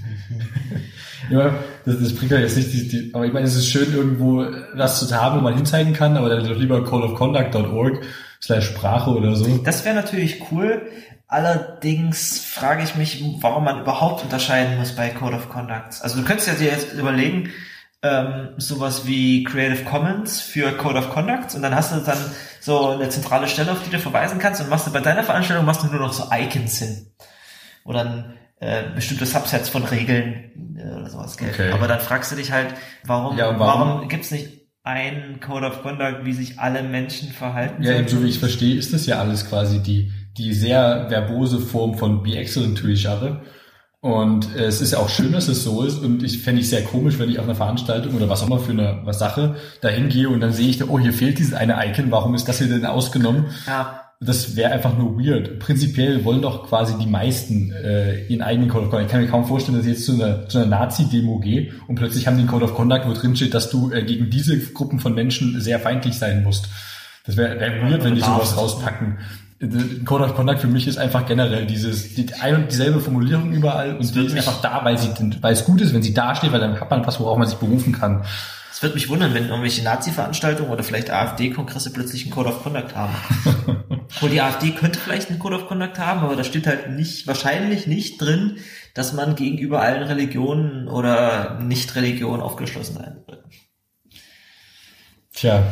Ja, das, das bringt ja jetzt nicht, die, die, aber ich meine, es ist schön, irgendwo was zu haben, wo man hinzeigen kann, aber dann doch lieber codeofconduct.org slash Sprache oder so. Das wäre natürlich cool. Allerdings frage ich mich, warum man überhaupt unterscheiden muss bei Code of Conduct. Also du könntest ja dir jetzt überlegen, ähm, sowas wie Creative Commons für Code of Conduct und dann hast du dann so eine zentrale Stelle, auf die du verweisen kannst und machst du bei deiner Veranstaltung machst du nur noch so Icons hin. Oder ein äh, bestimmte Subsets von Regeln äh, oder sowas. Gell? Okay. Aber dann fragst du dich halt, warum, Ja, warum, warum- gibt's nicht einen Code of Conduct, wie sich alle Menschen verhalten Ja, eben so wie ich verstehe, ist das ja alles quasi die, die sehr verbose Form von Be Excellent to each other. Und äh, es ist ja auch schön, dass es so ist. Und ich fände ich sehr komisch, wenn ich auf einer Veranstaltung oder was auch immer für eine was Sache da hingehe und dann sehe ich, da, oh, hier fehlt dieses eine Icon, warum ist das hier denn ausgenommen? Ja. Das wäre einfach nur weird. Prinzipiell wollen doch quasi die meisten äh, ihren eigenen Code of Conduct. Ich kann mir kaum vorstellen, dass ich jetzt zu einer, zu einer Nazi-Demo gehe und plötzlich haben die einen Code of Conduct, wo drin steht, dass du äh, gegen diese Gruppen von Menschen sehr feindlich sein musst. Das wäre wär weird, wenn die sowas rauspacken. Code of Conduct für mich ist einfach generell dieses die ein und dieselbe Formulierung überall und die ist einfach da, weil sie weil es gut ist, wenn sie da steht, weil dann hat man was, worauf man sich berufen kann. Es wird mich wundern, wenn irgendwelche Nazi-Veranstaltungen oder vielleicht AfD-Kongresse plötzlich einen Code of Conduct haben. Wo die AfD könnte vielleicht einen Code of Conduct haben, aber da steht halt nicht, wahrscheinlich nicht drin, dass man gegenüber allen Religionen oder Nicht-Religionen aufgeschlossen sein wird. Tja,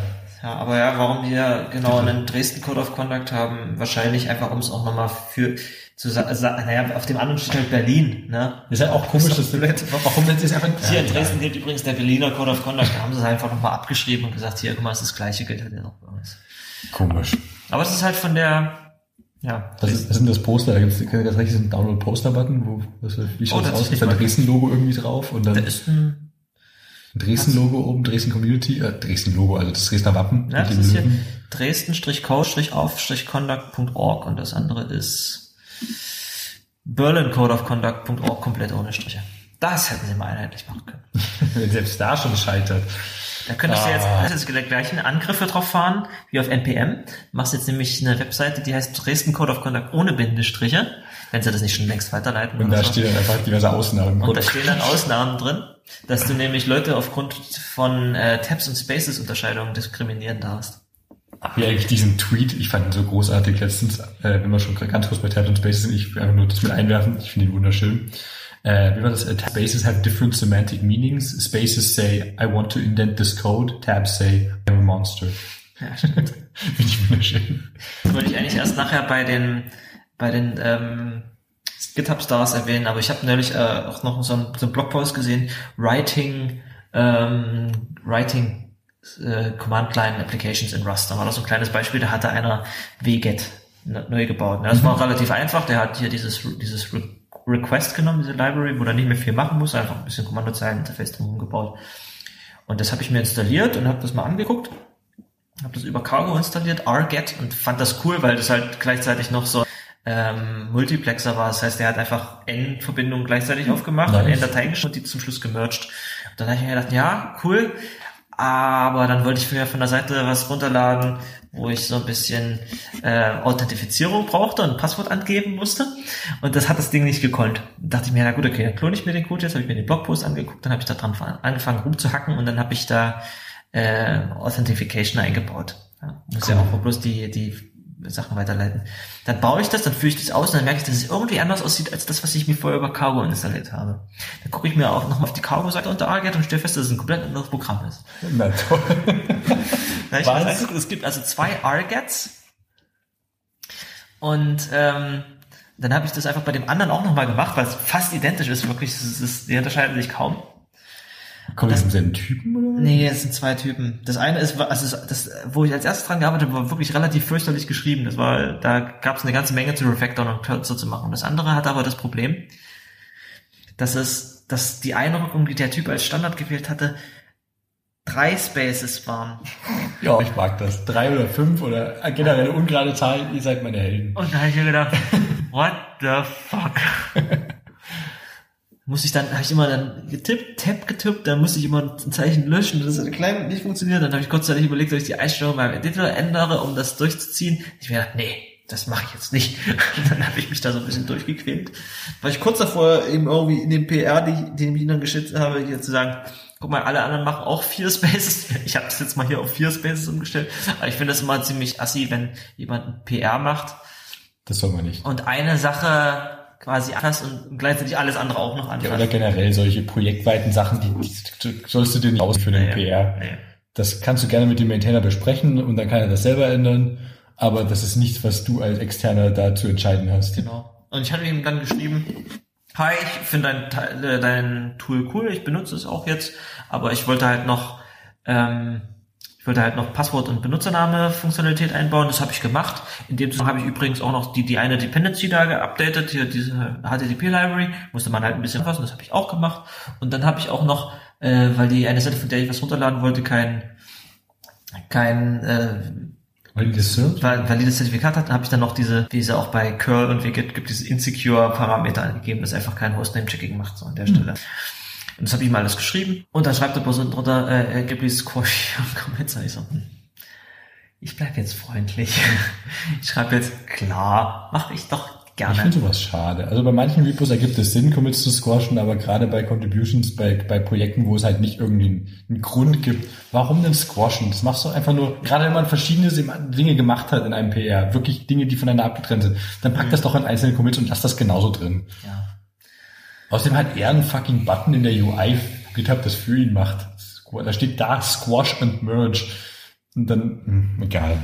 Ja, aber ja, warum wir genau einen Dresden Code of Conduct haben, wahrscheinlich einfach, um es auch nochmal für zu sagen, naja, auf dem anderen steht halt Berlin, ne? ist halt auch komisch, Ist blöd. warum nennt sie es einfach Hier in Dresden gilt übrigens der Berliner Code of Conduct, da haben sie es einfach nochmal abgeschrieben und gesagt, hier, guck mal, es ist das gleiche, gilt halt ja noch bei uns. Komisch. Aber es ist halt von der, ja, Das ist, das sind das Poster, da gibt es ganz recht diesen Download-Poster-Button, wo was, wie schaut Oh, das das aus? ist Ist da ein Dresden-Logo irgendwie drauf und dann da ist ein, ein Dresden-Logo oben, Dresden-Community, äh, Dresden-Logo, also das Dresdner Wappen. ja, mit das ist hier dresden-code-auf-conduct.org und das andere ist berlincodeofconduct.org komplett ohne Striche. Das hätten sie mal einheitlich machen können. Wenn selbst da schon scheitert. Da könntest du jetzt Ah. also jetzt gleichen Angriffe drauf fahren, wie auf NPM. Machst jetzt nämlich eine Webseite, die heißt Dresden Code of Conduct ohne Bindestriche, wenn sie das nicht schon längst weiterleiten. Und da so. stehen dann einfach diverse Ausnahmen. Und da stehen dann Ausnahmen drin, dass du nämlich Leute aufgrund von äh, Tabs und Spaces Unterscheidungen diskriminieren darfst. Wie eigentlich diesen Tweet, ich fand ihn so großartig letztens, äh, wenn wir schon ganz kurz bei Tabs und Spaces sind, ich will einfach nur das mit einwerfen, ich finde ihn wunderschön. Äh, wie war das? Äh, Spaces have different semantic meanings. Spaces say, I want to indent this code. Tabs say, I'm a monster. Ja, stimmt. Finde ich wunderschön. Das wollte ich eigentlich erst nachher bei den bei den ähm, GitHub Stars erwähnen, aber ich habe neulich äh, auch noch so einen, so einen Blogpost gesehen, Writing ähm, Writing äh, Command Line Applications in Rust. Da war das so ein kleines Beispiel, da hatte einer wget ne- neu gebaut. Ne? Das war relativ einfach. Der hat hier dieses dieses Re Request genommen, diese Library, wo er nicht mehr viel machen muss, einfach ein bisschen Kommandozeilen-Interface drumherum gebaut. Und das habe ich mir installiert und habe das mal angeguckt habe das über Cargo installiert, rget, und fand das cool, weil das halt gleichzeitig noch so ähm, Multiplexer war. Das heißt, der hat einfach N-Verbindungen gleichzeitig aufgemacht Nice. und N-Dateien geschnitten und die zum Schluss gemerged. Und dann habe ich mir gedacht, ja, cool. Aber dann wollte ich mir von der Seite was runterladen, wo ich so ein bisschen äh, Authentifizierung brauchte und ein Passwort angeben musste. Und das hat das Ding nicht gekonnt. Da dachte ich mir, na gut, okay, dann klone ich mir den Code jetzt, habe ich mir den Blogpost angeguckt, dann habe ich da dran angefangen rumzuhacken und dann habe ich da äh, Authentification eingebaut. Ja, muss ja auch bloß die, die Sachen weiterleiten. Dann baue ich das, dann führe ich das aus und dann merke ich, dass es irgendwie anders aussieht als das, was ich mir vorher über Cargo installiert habe. Dann gucke ich mir auch nochmal auf die Cargo-Seite unter Arget und stelle fest, dass es ein komplett anderes Programm ist. Na toll. Hab ich Was? angeguckt. Es gibt also zwei Argets und ähm, dann habe ich das einfach bei dem anderen auch nochmal gemacht, weil es fast identisch ist, wirklich. Es ist, die unterscheiden sich kaum. Kommt das im selben Typen oder? Nee, es sind zwei Typen. Das eine ist, also das, wo ich als erstes dran gearbeitet habe, war wirklich relativ fürchterlich geschrieben. Das war, da gab es eine ganze Menge zu refactoren und kürzer zu machen. Das andere hat aber das Problem, dass es, dass die Einrückung, die der Typ als Standard gewählt hatte, drei Spaces waren. Ja, ich mag das. Drei oder fünf oder generell ungerade Zahlen, ihr seid meine Helden. Und da habe ich mir gedacht, what the fuck? muss ich dann, habe ich immer dann getippt, Tab getippt, dann musste ich immer ein Zeichen löschen, das hat klein nicht funktioniert. Dann habe ich kurzzeitig überlegt, ob ich die Einstellung beim Editor ändere, um das durchzuziehen. Ich mir gedacht, nee, das mache ich jetzt nicht. Und dann habe ich mich da so ein bisschen durchgequält. Weil ich kurz davor eben irgendwie in dem PR, die, den ich ihnen dann geschickt habe, hier zu sagen, guck mal, alle anderen machen auch vier Spaces. Ich habe das jetzt mal hier auf vier Spaces umgestellt. Aber ich finde das immer ziemlich assi, wenn jemand ein PR macht Das soll man nicht. und eine Sache quasi anfasst und gleichzeitig alles andere auch noch Ja, anfasst. oder generell solche projektweiten Sachen, die, die sollst du dir nicht aus für den Nee, PR. nee. Das kannst du gerne mit dem Maintainer besprechen und dann kann er das selber ändern. Aber das ist nichts, was du als Externer da zu entscheiden hast. Genau. Und ich hatte ihm dann geschrieben, hi, ich finde dein, äh, dein Tool cool, ich benutze es auch jetzt, aber ich wollte halt noch ähm, Ich wollte halt noch Passwort- und Benutzername-Funktionalität einbauen. Das habe ich gemacht. In dem Zusammenhang habe ich übrigens auch noch die, die eine Dependency da geupdatet, hier diese HTTP-Library. Musste man halt ein bisschen fassen, das habe ich auch gemacht. Und dann habe ich auch noch, äh, weil die eine Seite, von der ich was runterladen wollte, kein, kein äh, Valides valides Zertifikat hat, habe ich dann noch diese, wie es auch bei curl und wget gibt, diese Insecure-Parameter angegeben, das einfach kein Hostname-Checking macht, so an der Stelle. Und das habe ich mal alles geschrieben. Und dann schreibt der Person drunter, äh, Ghibli Squash und Comments. Und ich so, hm, ich bleib jetzt freundlich. Ich schreibe jetzt, klar, mache ich doch Ich gerne. finde sowas schade. Also bei manchen Repos ergibt es Sinn, Commits zu squashen, aber gerade bei Contributions, bei, bei Projekten, wo es halt nicht irgendwie einen, einen Grund gibt, warum denn squashen? Das machst du einfach nur, gerade wenn man verschiedene Dinge gemacht hat in einem PR, wirklich Dinge, die voneinander abgetrennt sind, dann pack das doch in einzelne Commits und lass das genauso drin. Ja. Außerdem hat er einen fucking Button in der UI, GitHub das für ihn macht. Da steht da Squash and Merge. Und dann, hm, egal.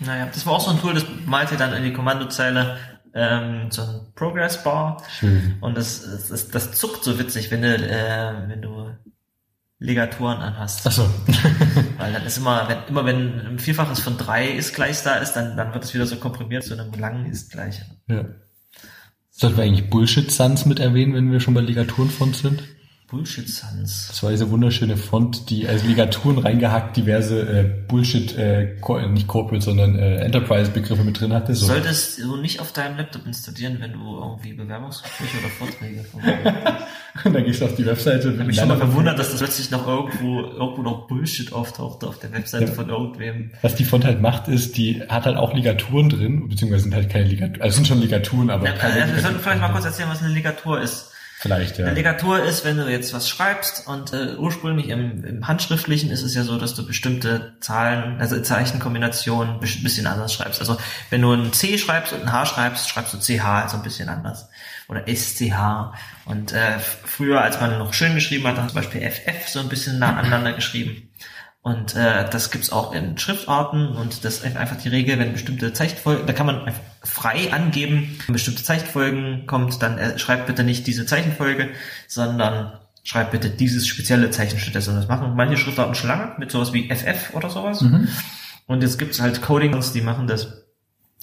Naja, das war auch so ein Tool, das malte dann in die Kommandozeile ähm, so ein Progress Bar. Schön. Und das, das, das, zuckt so witzig, wenn du, äh, wenn du Ligaturen anhast. Achso. Weil dann ist immer, wenn, immer wenn ein Vielfaches von drei ist gleich da ist, dann, dann wird es wieder so komprimiert zu einem langen ist gleich. Ja. Sollten wir eigentlich Bullshit Sans mit erwähnen, wenn wir schon bei Ligaturenfont sind? Bullshit Sans. Das war diese wunderschöne Font, die als Ligaturen reingehackt diverse äh, Bullshit, äh, Co- nicht Corporate, sondern äh, Enterprise-Begriffe mit drin hatte. So. Solltest du nicht auf deinem Laptop installieren, wenn du irgendwie Bewerbungsgespräche oder Vorträge. Und dann gehst du auf die Webseite. Ich habe mich schon mal verwundert, dass das plötzlich noch irgendwo, irgendwo noch Bullshit auftauchte auf der Webseite Ja. von irgendwem. Was die Font halt macht, ist, die hat halt auch Ligaturen drin, beziehungsweise sind halt keine Ligaturen, also sind schon Ligaturen, aber Ja, keine also wir sollten vielleicht mal kurz erzählen, was eine Ligatur ist. Vielleicht, ja. Ligatur ist, wenn du jetzt was schreibst und äh, ursprünglich im, im Handschriftlichen ist es ja so, dass du bestimmte Zahlen, also Zeichenkombinationen ein bisschen anders schreibst. Also wenn du ein C schreibst und ein H schreibst, schreibst du CH also ein bisschen anders. Oder SCH. Und äh, früher, als man noch schön geschrieben hat, hat zum Beispiel FF so ein bisschen aneinander geschrieben. Und äh, das gibt's auch in Schriftarten und das ist einfach die Regel, wenn bestimmte Zeichenfolgen, da kann man einfach frei angeben, wenn bestimmte Zeichenfolgen kommt, dann äh, schreibt bitte nicht diese Zeichenfolge, sondern schreibt bitte dieses spezielle Zeichen stattdessen. Das machen manche Schriftarten schon lange mit sowas wie FF oder sowas. Und jetzt gibt's halt Codings, die machen das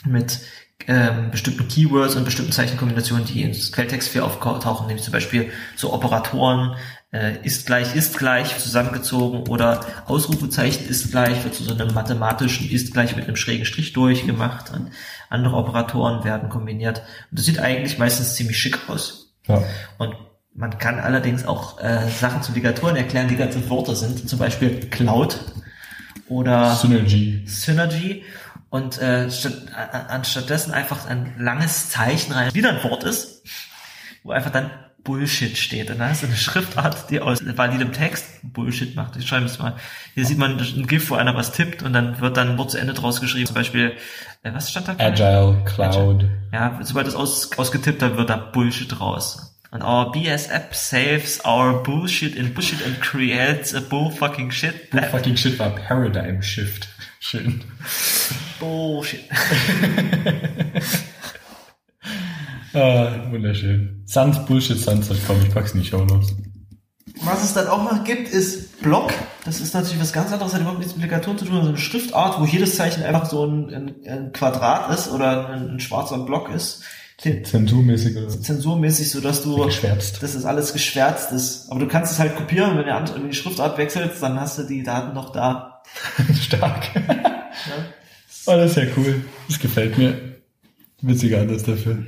mit ähm, bestimmten Keywords und bestimmten Zeichenkombinationen, die ins Quelltext viel auftauchen, nämlich zum Beispiel so Operatoren, äh, ist gleich, ist gleich zusammengezogen oder Ausrufezeichen ist gleich, wird zu so einem mathematischen ist gleich mit einem schrägen Strich durchgemacht und andere Operatoren werden kombiniert. Und das sieht eigentlich meistens ziemlich schick aus. ja. Und man kann allerdings auch äh, Sachen zu Ligaturen erklären, die ganze Worte sind, zum Beispiel Cloud oder Synergy. Synergy und äh, statt, a- anstattdessen einfach ein langes Zeichen rein, wieder ein Wort ist, wo einfach dann Bullshit steht. Und hast du eine Schriftart, die aus validem Text Bullshit macht. Ich schreibe es mal. Hier sieht man ein GIF, wo einer was tippt und dann wird dann ein Wort zu Ende draus geschrieben. Zum Beispiel, äh, was stand da? Agile, Cloud. Ja, sobald es aus, ausgetippt hat, wird da Bullshit raus. Und our BS app saves our bullshit in bullshit and creates a bull fucking shit. Bull fucking shit war Paradigm Shift. Schön. Bullshit. Ah, wunderschön. Sans Bullshit Sans.com, ich pack's in die Show Notes. Was es dann auch noch gibt, ist Block. Das ist natürlich was ganz anderes, hat überhaupt nichts mit Ligaturen zu tun, sondern eine Schriftart, wo jedes Zeichen einfach so ein, ein, ein Quadrat ist oder ein, ein schwarzer Block ist. Zensurmäßig oder Zensurmäßig, so dass du, geschwärzt. dass es alles geschwärzt ist. Aber du kannst es halt kopieren, wenn du an- wenn du die Schriftart wechselst, dann hast du die Daten noch da. Stark. Ja. Oh, das ist ja cool. Das gefällt mir. Witziger Ansatz dafür.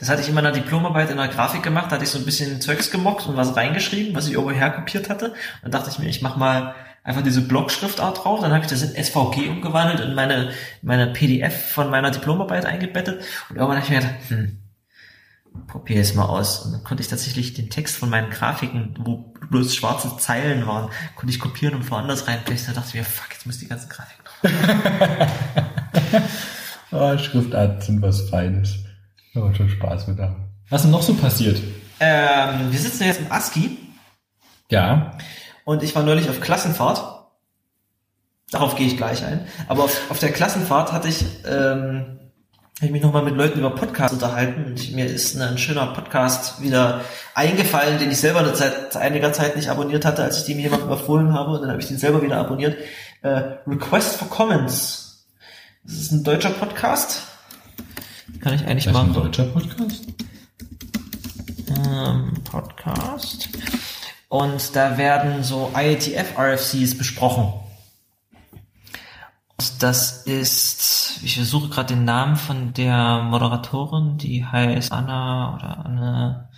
Das hatte ich in meiner Diplomarbeit in der Grafik gemacht, da hatte ich so ein bisschen Zeugs gemockt und was reingeschrieben, was ich irgendwo herkopiert hatte. Und dann dachte ich mir, ich mach mal einfach diese Blockschriftart drauf. Dann habe ich das in SVG umgewandelt und meine, meine PDF von meiner Diplomarbeit eingebettet. Und irgendwann habe ich mir gedacht, hm, probier es mal aus. Und dann konnte ich tatsächlich den Text von meinen Grafiken, wo bloß schwarze Zeilen waren, konnte ich kopieren und woanders reinpasten. Da dachte ich mir, fuck, jetzt muss die ganze Grafik noch. Ah, Schriftart sind was Feines. Aber schon Spaß mit da. Was ist denn noch so passiert? Ähm, wir sitzen jetzt im ASCII. Ja. Und ich war neulich auf Klassenfahrt. Darauf gehe ich gleich ein. Aber auf, auf der Klassenfahrt hatte ich, ähm, habe ich mich nochmal mit Leuten über Podcasts unterhalten und mir ist ein schöner Podcast wieder eingefallen, den ich selber eine Zeit, einiger Zeit nicht abonniert hatte, als ich den jemandem empfohlen habe und dann habe ich den selber wieder abonniert. Äh, Request for Comments. Das ist ein deutscher Podcast. Kann ich eigentlich Das ist ein machen. deutscher Podcast? ähm, Podcast. Und da werden so IETF-RFCs besprochen. Und das ist, ich versuche gerade den Namen von der Moderatorin, die heißt Anna oder Anne,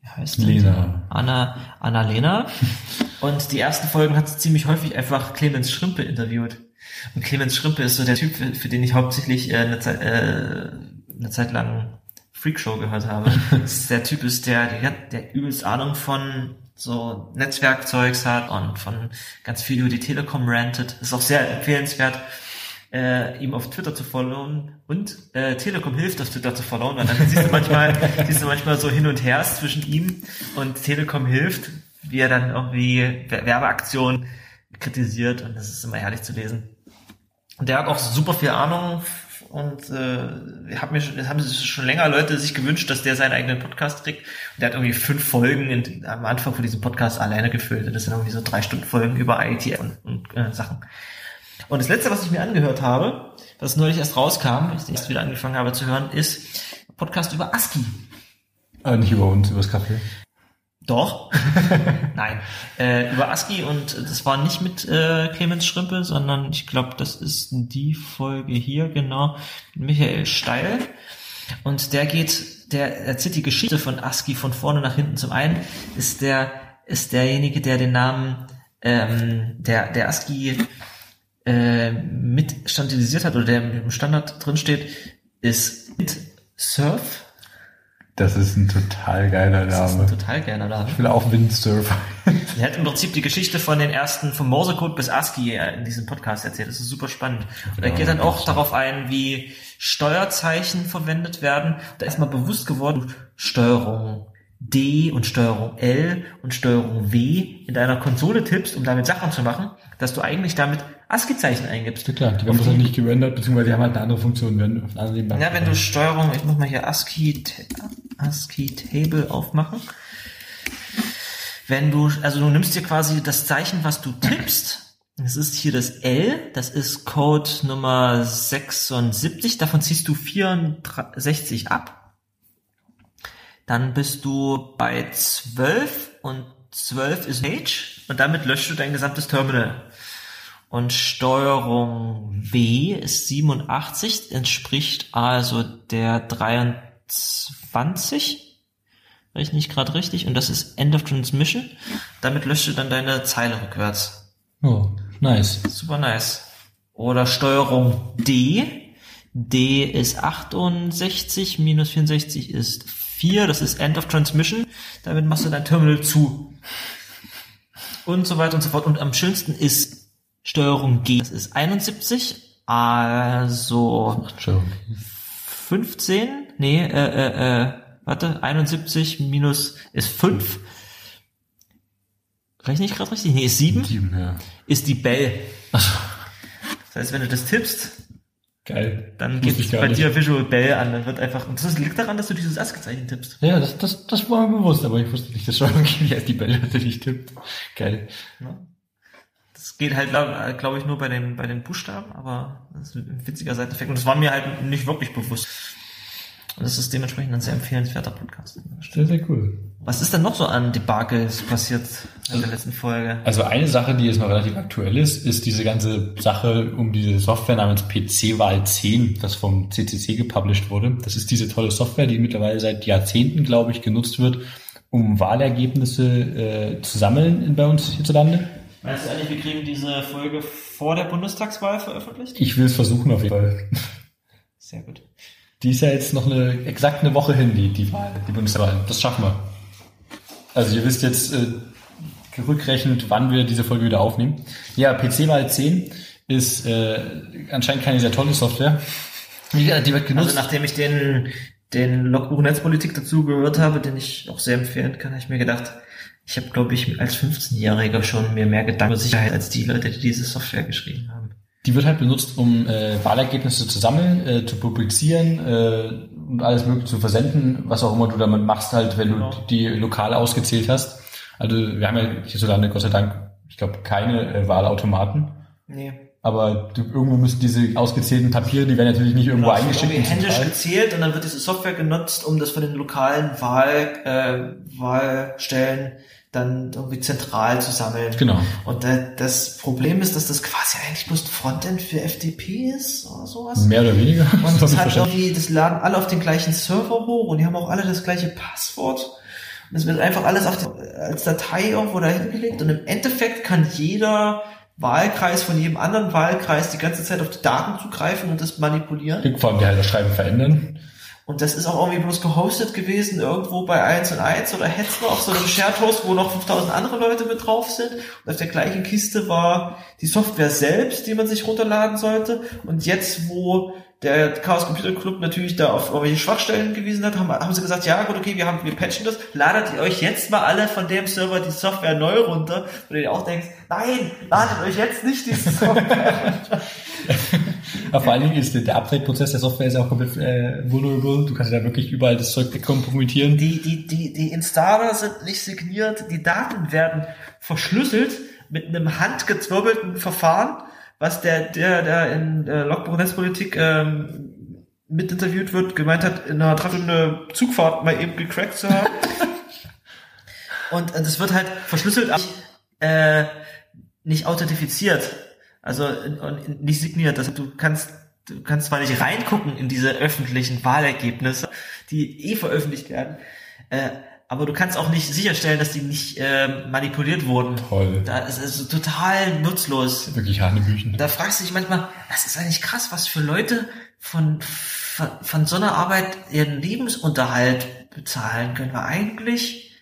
wie heißt die? Lena. Anna, Anna-Lena. Und die ersten Folgen hat sie ziemlich häufig einfach Clemens Schrimpe interviewt. Und Clemens Schrimpe ist so der Typ, für, für den ich hauptsächlich äh, eine, Zeit, äh, eine Zeit lang Freakshow gehört habe. Das ist der Typ ist, der, der, der übelst Ahnung von so Netzwerkzeugs hat und von ganz viel über die Telekom rantet. Ist auch sehr empfehlenswert, äh, ihm auf Twitter zu followen und äh, Telekom hilft auf Twitter zu followen, weil dann siehst du manchmal, siehst du manchmal so hin und her zwischen ihm und Telekom hilft, wie er dann irgendwie Wer- Werbeaktionen kritisiert und das ist immer herrlich zu lesen. Der hat auch super viel Ahnung und äh, hab mir schon, haben sich schon länger Leute sich gewünscht, dass der seinen eigenen Podcast kriegt. Und der hat irgendwie fünf Folgen in, am Anfang von diesem Podcast alleine gefüllt. Und das sind irgendwie so drei Stunden Folgen über IT und, und äh, Sachen. Und das letzte, was ich mir angehört habe, was neulich erst rauskam, als ich erst wieder angefangen habe zu hören, ist Podcast über ASCII. Ah, nicht über uns, über das Kaffee. Doch. Nein. Äh, über ASCII und das war nicht mit äh, Clemens Schrimpe, sondern ich glaube, das ist die Folge hier, genau, mit Michael Steil. Und der geht, der erzählt die Geschichte von ASCII von vorne nach hinten. Zum einen ist der, ist derjenige, der den Namen ähm, der, der ASCII äh, mit standardisiert hat oder der im Standard drin steht, ist Surf. Das ist ein total geiler Das ist ein Name. total geiler Name. Ich will auch Windsurfer. Er hat im Prinzip die Geschichte von den ersten, vom Morsecode bis ASCII in diesem Podcast erzählt. Das ist super spannend. Und er geht dann auch darauf ein, wie Steuerzeichen verwendet werden. Da ist mal bewusst geworden, Steuerung D und Steuerung L und Steuerung W in deiner Konsole tippst, um damit Sachen zu machen, dass du eigentlich damit ASCII-Zeichen eingibst. Ja klar, die haben das halt nicht gerendert, beziehungsweise die haben halt eine andere Funktion, wenn auf anderen Ja, wenn du Steuerung, ich muss mal hier ASCII, ASCII Table aufmachen. Wenn du, also du nimmst dir quasi das Zeichen, was du tippst. Das ist hier das L, das ist Code Nummer 76, davon ziehst du 64 ab. Dann bist du bei 12 und 12 ist Page und damit löschst du dein gesamtes Terminal. Und Steuerung W ist 87, entspricht also der 23. Rechne ich gerade richtig? Und das ist End of Transmission. Damit löscht du dann deine Zeile rückwärts. Oh, nice. Super nice. Oder Steuerung D. D ist 68, minus 64 ist 4, das ist End of Transmission. Damit machst du dein Terminal zu. Und so weiter und so fort. Und am schönsten ist Steuerung G. Das ist 71, also Schon. 15, nee, äh, äh, äh, warte, 71 minus ist 5. Rechne ich gerade richtig? Nee, ist 7, Sieben, ja. ist die Bell. Das heißt, wenn du das tippst, Geil. dann geht ich gar bei nicht. dir Visual Bell an, dann wird einfach, und das liegt daran, dass du dieses ASCII-Zeichen tippst. Ja, das, das, das war mir bewusst, aber ich wusste nicht, dass schon okay, als die Bälle tatsächlich tippt. Geil. Ne? Das geht halt, glaube glaub ich, nur bei den, bei den Buchstaben, aber das ist ein witziger Seiteneffekt und das war mir halt nicht wirklich bewusst. Und das ist dementsprechend ein sehr empfehlenswerter Podcast. Sehr, sehr cool. Was ist denn noch so an Debakels passiert in der letzten Folge? Also eine Sache, die jetzt noch relativ aktuell ist, ist diese ganze Sache um diese Software namens PC-Wahl 10, das vom CCC gepublished wurde. Das ist diese tolle Software, die mittlerweile seit Jahrzehnten, glaube ich, genutzt wird, um Wahlergebnisse äh, zu sammeln bei uns hierzulande. Meinst du eigentlich, wir kriegen diese Folge vor der Bundestagswahl veröffentlicht? Ich will es versuchen auf jeden Fall. Sehr gut. Die ist ja jetzt noch eine exakt eine Woche hin, die, die Wahl, die Bundestagswahl. Das schaffen wir. Also ihr wisst jetzt äh, rückrechnet, wann wir diese Folge wieder aufnehmen. Ja, PC-Wahl 10 ist äh, anscheinend keine sehr tolle Software. Wie gesagt, die wird Also genutzt. nachdem ich den, den Logbuch Netzpolitik dazu gehört habe, den ich auch sehr empfehlen kann, habe ich mir gedacht, ich habe, glaube ich, als 15-Jähriger schon mir mehr Gedanken über Sicherheit als die Leute, die diese Software geschrieben haben. Die wird halt benutzt, um äh, Wahlergebnisse zu sammeln, äh, zu publizieren äh, und alles mögliche zu versenden, was auch immer du damit machst, halt, wenn Genau. du die lokal ausgezählt hast. Also wir haben ja hierzulande Gott sei Dank, ich glaube, keine äh, Wahlautomaten. Nee. Aber du, irgendwo müssen diese ausgezählten Papiere, die werden natürlich nicht irgendwo Genau, eingeschickt. irgendwie händisch gezählt und dann wird diese Software genutzt, um das von den lokalen Wahl, äh, Wahlstellen dann irgendwie zentral zu sammeln. Genau. Und das Problem ist, dass das quasi eigentlich bloß ein Frontend für FDP ist oder sowas. Mehr oder weniger. Und das ich hat irgendwie, das laden alle auf den gleichen Server hoch und die haben auch alle das gleiche Passwort. Es wird einfach alles auf den, als Datei irgendwo dahin gelegt und im Endeffekt kann jeder Wahlkreis von jedem anderen Wahlkreis die ganze Zeit auf die Daten zugreifen und das manipulieren. Vor allem die halt das Schreiben verändern. Und das ist auch irgendwie bloß gehostet gewesen, irgendwo bei 1 und 1 oder Hetzner auf so einem Shared Host, wo noch 5000 andere Leute mit drauf sind. Und auf der gleichen Kiste war die Software selbst, die man sich runterladen sollte. Und jetzt, wo der Chaos Computer Club natürlich da auf irgendwelche Schwachstellen gewiesen hat, haben, haben sie gesagt, ja gut, okay, wir haben, wir patchen das, ladet ihr euch jetzt mal alle von dem Server die Software neu runter, wo du dir auch denkst, nein, ladet euch jetzt nicht diese Software runter. Aber vor allen Dingen ist der, Update-Prozess der Software ist ja auch komplett äh, vulnerable. Du kannst ja wirklich überall das Zeug kompromittieren. Die, die, die, die Installer sind nicht signiert, die Daten werden verschlüsselt mit einem handgezwirbelten Verfahren, was der, der, der in äh, Logbuch Netzpolitik ähm, mit interviewt wird, gemeint hat, in einer Dreiviertelstunde Zugfahrt mal eben gecrackt zu haben. Und das wird halt verschlüsselt, aber äh, nicht authentifiziert. Also und nicht signiert. Also du kannst du kannst zwar nicht reingucken in diese öffentlichen Wahlergebnisse, die eh veröffentlicht werden, äh, aber du kannst auch nicht sicherstellen, dass die nicht äh, manipuliert wurden. Toll. Da ist es total nutzlos. Wirklich Hanebüchen. Da fragst du dich manchmal, das ist eigentlich krass, was für Leute von, von, von so einer Arbeit ihren Lebensunterhalt bezahlen können. Weil eigentlich,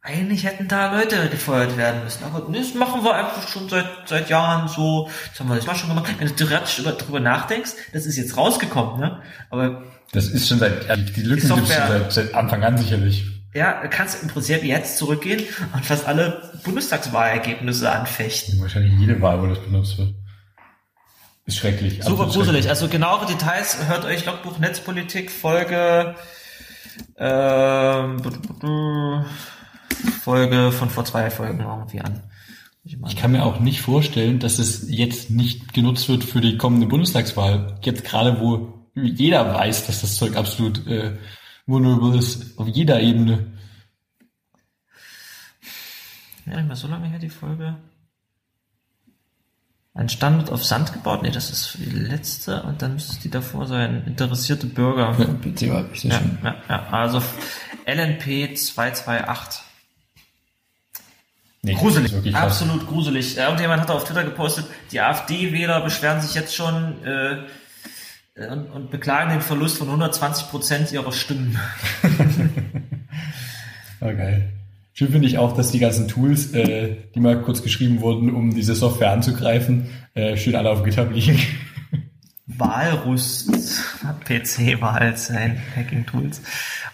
eigentlich hätten da Leute gefeuert werden müssen. Aber das machen wir einfach schon seit, seit Jahren so. Das haben wir das mal schon gemacht. Wenn du theoretisch über, drüber nachdenkst, das ist jetzt rausgekommen, ne? Aber Das ist schon seit, die Lücken gibt es seit, seit Anfang an sicherlich. Ja, du kannst im Prinzip jetzt zurückgehen und fast alle Bundestagswahlergebnisse anfechten. Wahrscheinlich jede Wahl, wo das benutzt wird. Ist schrecklich. Super gruselig. Also genauere Details hört euch Logbuch Netzpolitik Folge ähm, Folge von vor zwei Folgen irgendwie an. Ich meine, Ich kann mir auch nicht vorstellen, dass es jetzt nicht genutzt wird für die kommende Bundestagswahl. Jetzt gerade, wo jeder weiß, dass das Zeug absolut äh, vulnerable ist, auf jeder Ebene. ja, nicht mehr so lange her die Folge. Ein Standort auf Sand gebaut? Nee, das ist für die letzte und dann müsste es die davor sein. Interessierte Bürger. Ja, PC war ich Ja, schön. ja, ja, also LNP 228. Nee, Gruselig, absolut gruselig. Irgendjemand hat auf Twitter gepostet, die AfD-Wähler beschweren sich jetzt schon äh, und, und beklagen den Verlust von 120 Prozent ihrer Stimmen. Ah, geil. Schön finde ich auch, dass die ganzen Tools, äh, die mal kurz geschrieben wurden, um diese Software anzugreifen, äh, schön alle auf GitHub liegen. Walrus, PC-Wahl sein, Hacking-Tools.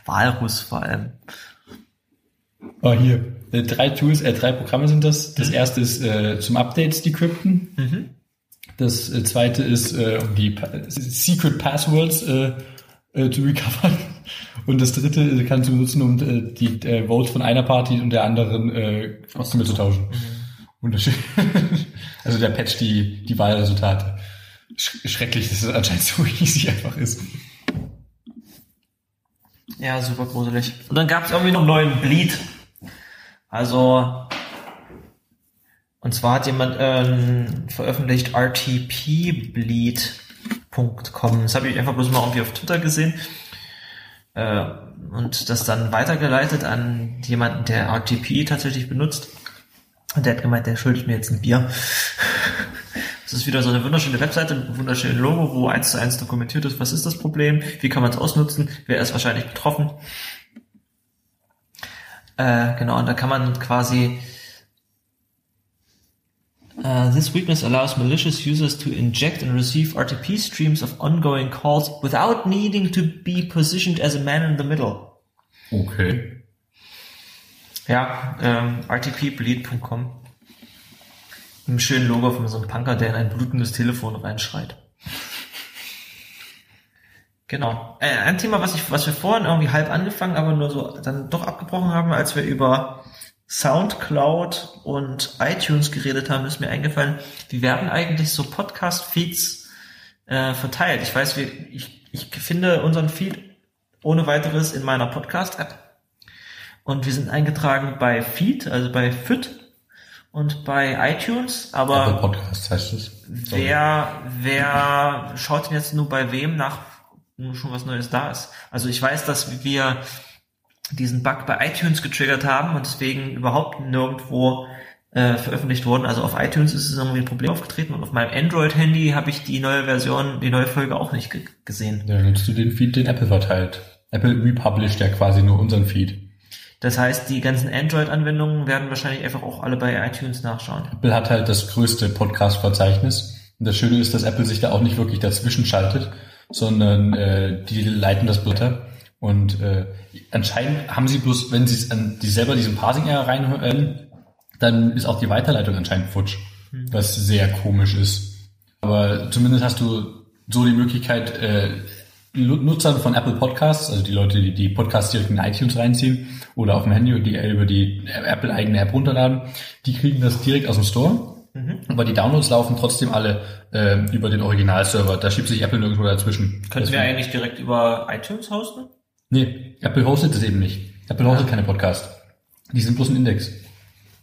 Walrus vor allem. Oh, hier. Äh, drei Tools, äh, drei Programme sind das. Das erste ist äh, zum Updates decrypten. Das äh, zweite ist, äh, um die pa Secret Passwords äh, äh, zu recovern. Und das dritte äh, kannst du nutzen, um äh, die äh, Votes von einer Party und der anderen äh, zu tauschen. Wunderschön. also der patcht die, die Wahlresultate. Sch schrecklich, dass es anscheinend so easy einfach ist. Ja, super gruselig. Und dann gab es irgendwie noch einen neuen Bleed. Also, und zwar hat jemand ähm, veröffentlicht rtpbleed.com. Das habe ich einfach bloß mal irgendwie auf Twitter gesehen. Äh, und das dann weitergeleitet an jemanden, der RTP tatsächlich benutzt. Und der hat gemeint, der schuldet mir jetzt ein Bier. Das ist wieder so eine wunderschöne Webseite mit einem wunderschönen Logo, wo eins zu eins dokumentiert ist, was ist das Problem, wie kann man es ausnutzen, wer ist wahrscheinlich betroffen. Äh, genau, und da kann man quasi this weakness allows malicious users to inject and receive RTP streams of ongoing calls without needing to be positioned as a man in the middle. Okay. Ja, ähm, rtpbleed.com. Im schönen Logo von so einem Punker, der in ein blutendes Telefon reinschreit. Genau. Äh, ein Thema, was ich, was wir vorhin irgendwie halb angefangen, aber nur so dann doch abgebrochen haben, als wir über Soundcloud und iTunes geredet haben, ist mir eingefallen, wie werden eigentlich so Podcast-Feeds äh, verteilt? Ich weiß, wie, ich, ich finde unseren Feed ohne weiteres in meiner Podcast-App. Und wir sind eingetragen bei Feed, also bei FIT und bei iTunes, aber Apple Podcast heißt es. Wer, wer schaut denn jetzt nur bei wem nach, wo schon was Neues da ist? Also ich weiß, dass wir diesen Bug bei iTunes getriggert haben und deswegen überhaupt nirgendwo äh, veröffentlicht wurden. Also auf iTunes ist es irgendwie ein Problem aufgetreten und auf meinem Android-Handy habe ich die neue Version, die neue Folge auch nicht ge gesehen. Ja, nutzt du den Feed, den Apple verteilt. Apple republished ja quasi nur unseren Feed. Das heißt, die ganzen Android-Anwendungen werden wahrscheinlich einfach auch alle bei iTunes nachschauen. Apple hat halt das größte Podcast-Verzeichnis. Und das Schöne ist, dass Apple sich da auch nicht wirklich dazwischen schaltet, sondern äh, die leiten das runter. Und äh, anscheinend haben sie bloß, wenn sie es an die selber diesen Parsing-Error reinhören, dann ist auch die Weiterleitung anscheinend futsch, was sehr komisch ist. Aber zumindest hast du so die Möglichkeit, äh, Nutzern von Apple Podcasts, also die Leute, die die Podcasts direkt in iTunes reinziehen oder auf dem Handy und die über die Apple eigene App runterladen, die kriegen das direkt aus dem Store. Aber die Downloads laufen trotzdem alle äh, über den Originalserver. Da schiebt sich Apple nirgendwo dazwischen. Könnten wir Deswegen- eigentlich direkt über iTunes hosten? Nee, Apple hostet es eben nicht. Apple hostet keine Podcast. Die sind bloß ein Index.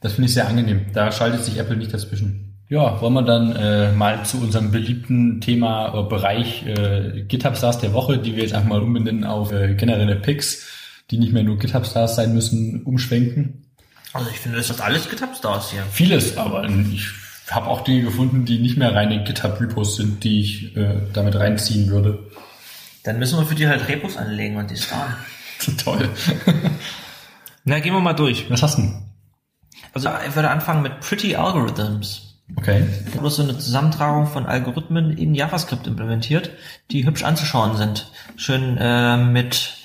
Das finde ich sehr angenehm. Da schaltet sich Apple nicht dazwischen. Ja, wollen wir dann äh, mal zu unserem beliebten Thema äh, Bereich äh, GitHub Stars der Woche, die wir jetzt einfach mal umbenennen auf äh, generelle Picks, die nicht mehr nur GitHub Stars sein müssen, umschwenken. Also ich finde, das ist alles GitHub Stars hier. Vieles, aber ich habe auch Dinge gefunden, die nicht mehr reine GitHub Repos sind, die ich äh, damit reinziehen würde. Dann müssen wir für die halt Repos anlegen und die starren. Toll. Na, gehen wir mal durch. Was hast du denn? Also ich würde anfangen mit Pretty Algorithms. Okay. Da wurde so eine Zusammentragung von Algorithmen in JavaScript implementiert, die hübsch anzuschauen sind. Schön äh, mit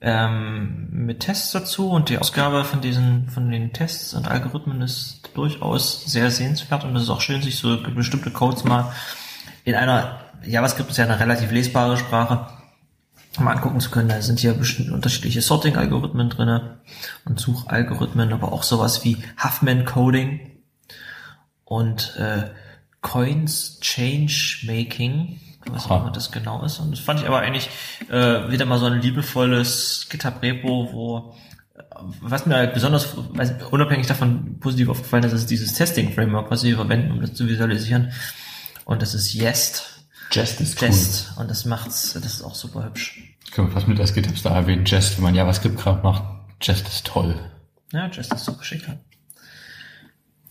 ähm, mit Tests dazu und die Ausgabe von diesen von den Tests und Algorithmen ist durchaus sehr sehenswert und es ist auch schön, sich so bestimmte Codes mal in einer JavaScript ist ja eine relativ lesbare Sprache mal angucken zu können. Da sind hier bestimmt unterschiedliche Sorting-Algorithmen drinne und Suchalgorithmen, aber auch sowas wie Huffman-Coding und äh, Coins Change Making, was auch immer das genau ist. Und das fand ich aber eigentlich äh, wieder mal so ein liebevolles GitHub-Repo, wo äh, was mir halt besonders, unabhängig davon positiv aufgefallen ist, ist dieses Testing-Framework, was sie verwenden, um das zu visualisieren. Und das ist Jest. Jest ist cool. Jest. Und das macht's, das ist auch super hübsch. Können wir fast mit GitHub Star erwähnen. Jest, wenn man JavaScript-Kram macht. Jest ist toll. Ja, Jest ist super schick.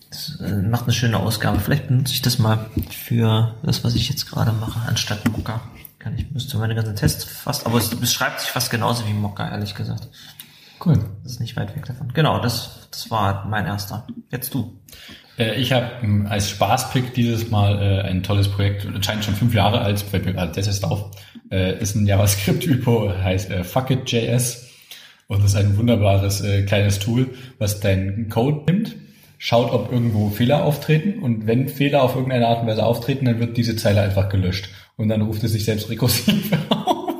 Das äh, macht eine schöne Ausgabe. Vielleicht benutze ich das mal für das, was ich jetzt gerade mache, anstatt Mocha. Kann ich, müsste meine ganzen Tests fast, aber es beschreibt sich fast genauso wie Mocha, ehrlich gesagt. Cool. Das ist nicht weit weg davon. Genau, das, das war mein erster. Jetzt du. Äh, ich habe ähm, als Spaßpick dieses Mal äh, ein tolles Projekt, anscheinend schon fünf Jahre alt, fällt mir gerade das erst auf, äh, ist ein JavaScript-Typo, heißt äh, Fuckit.js und ist ein wunderbares äh, kleines Tool, was deinen Code nimmt, schaut, ob irgendwo Fehler auftreten. Und wenn Fehler auf irgendeine Art und Weise auftreten, dann wird diese Zeile einfach gelöscht. Und dann ruft es sich selbst rekursiv auf.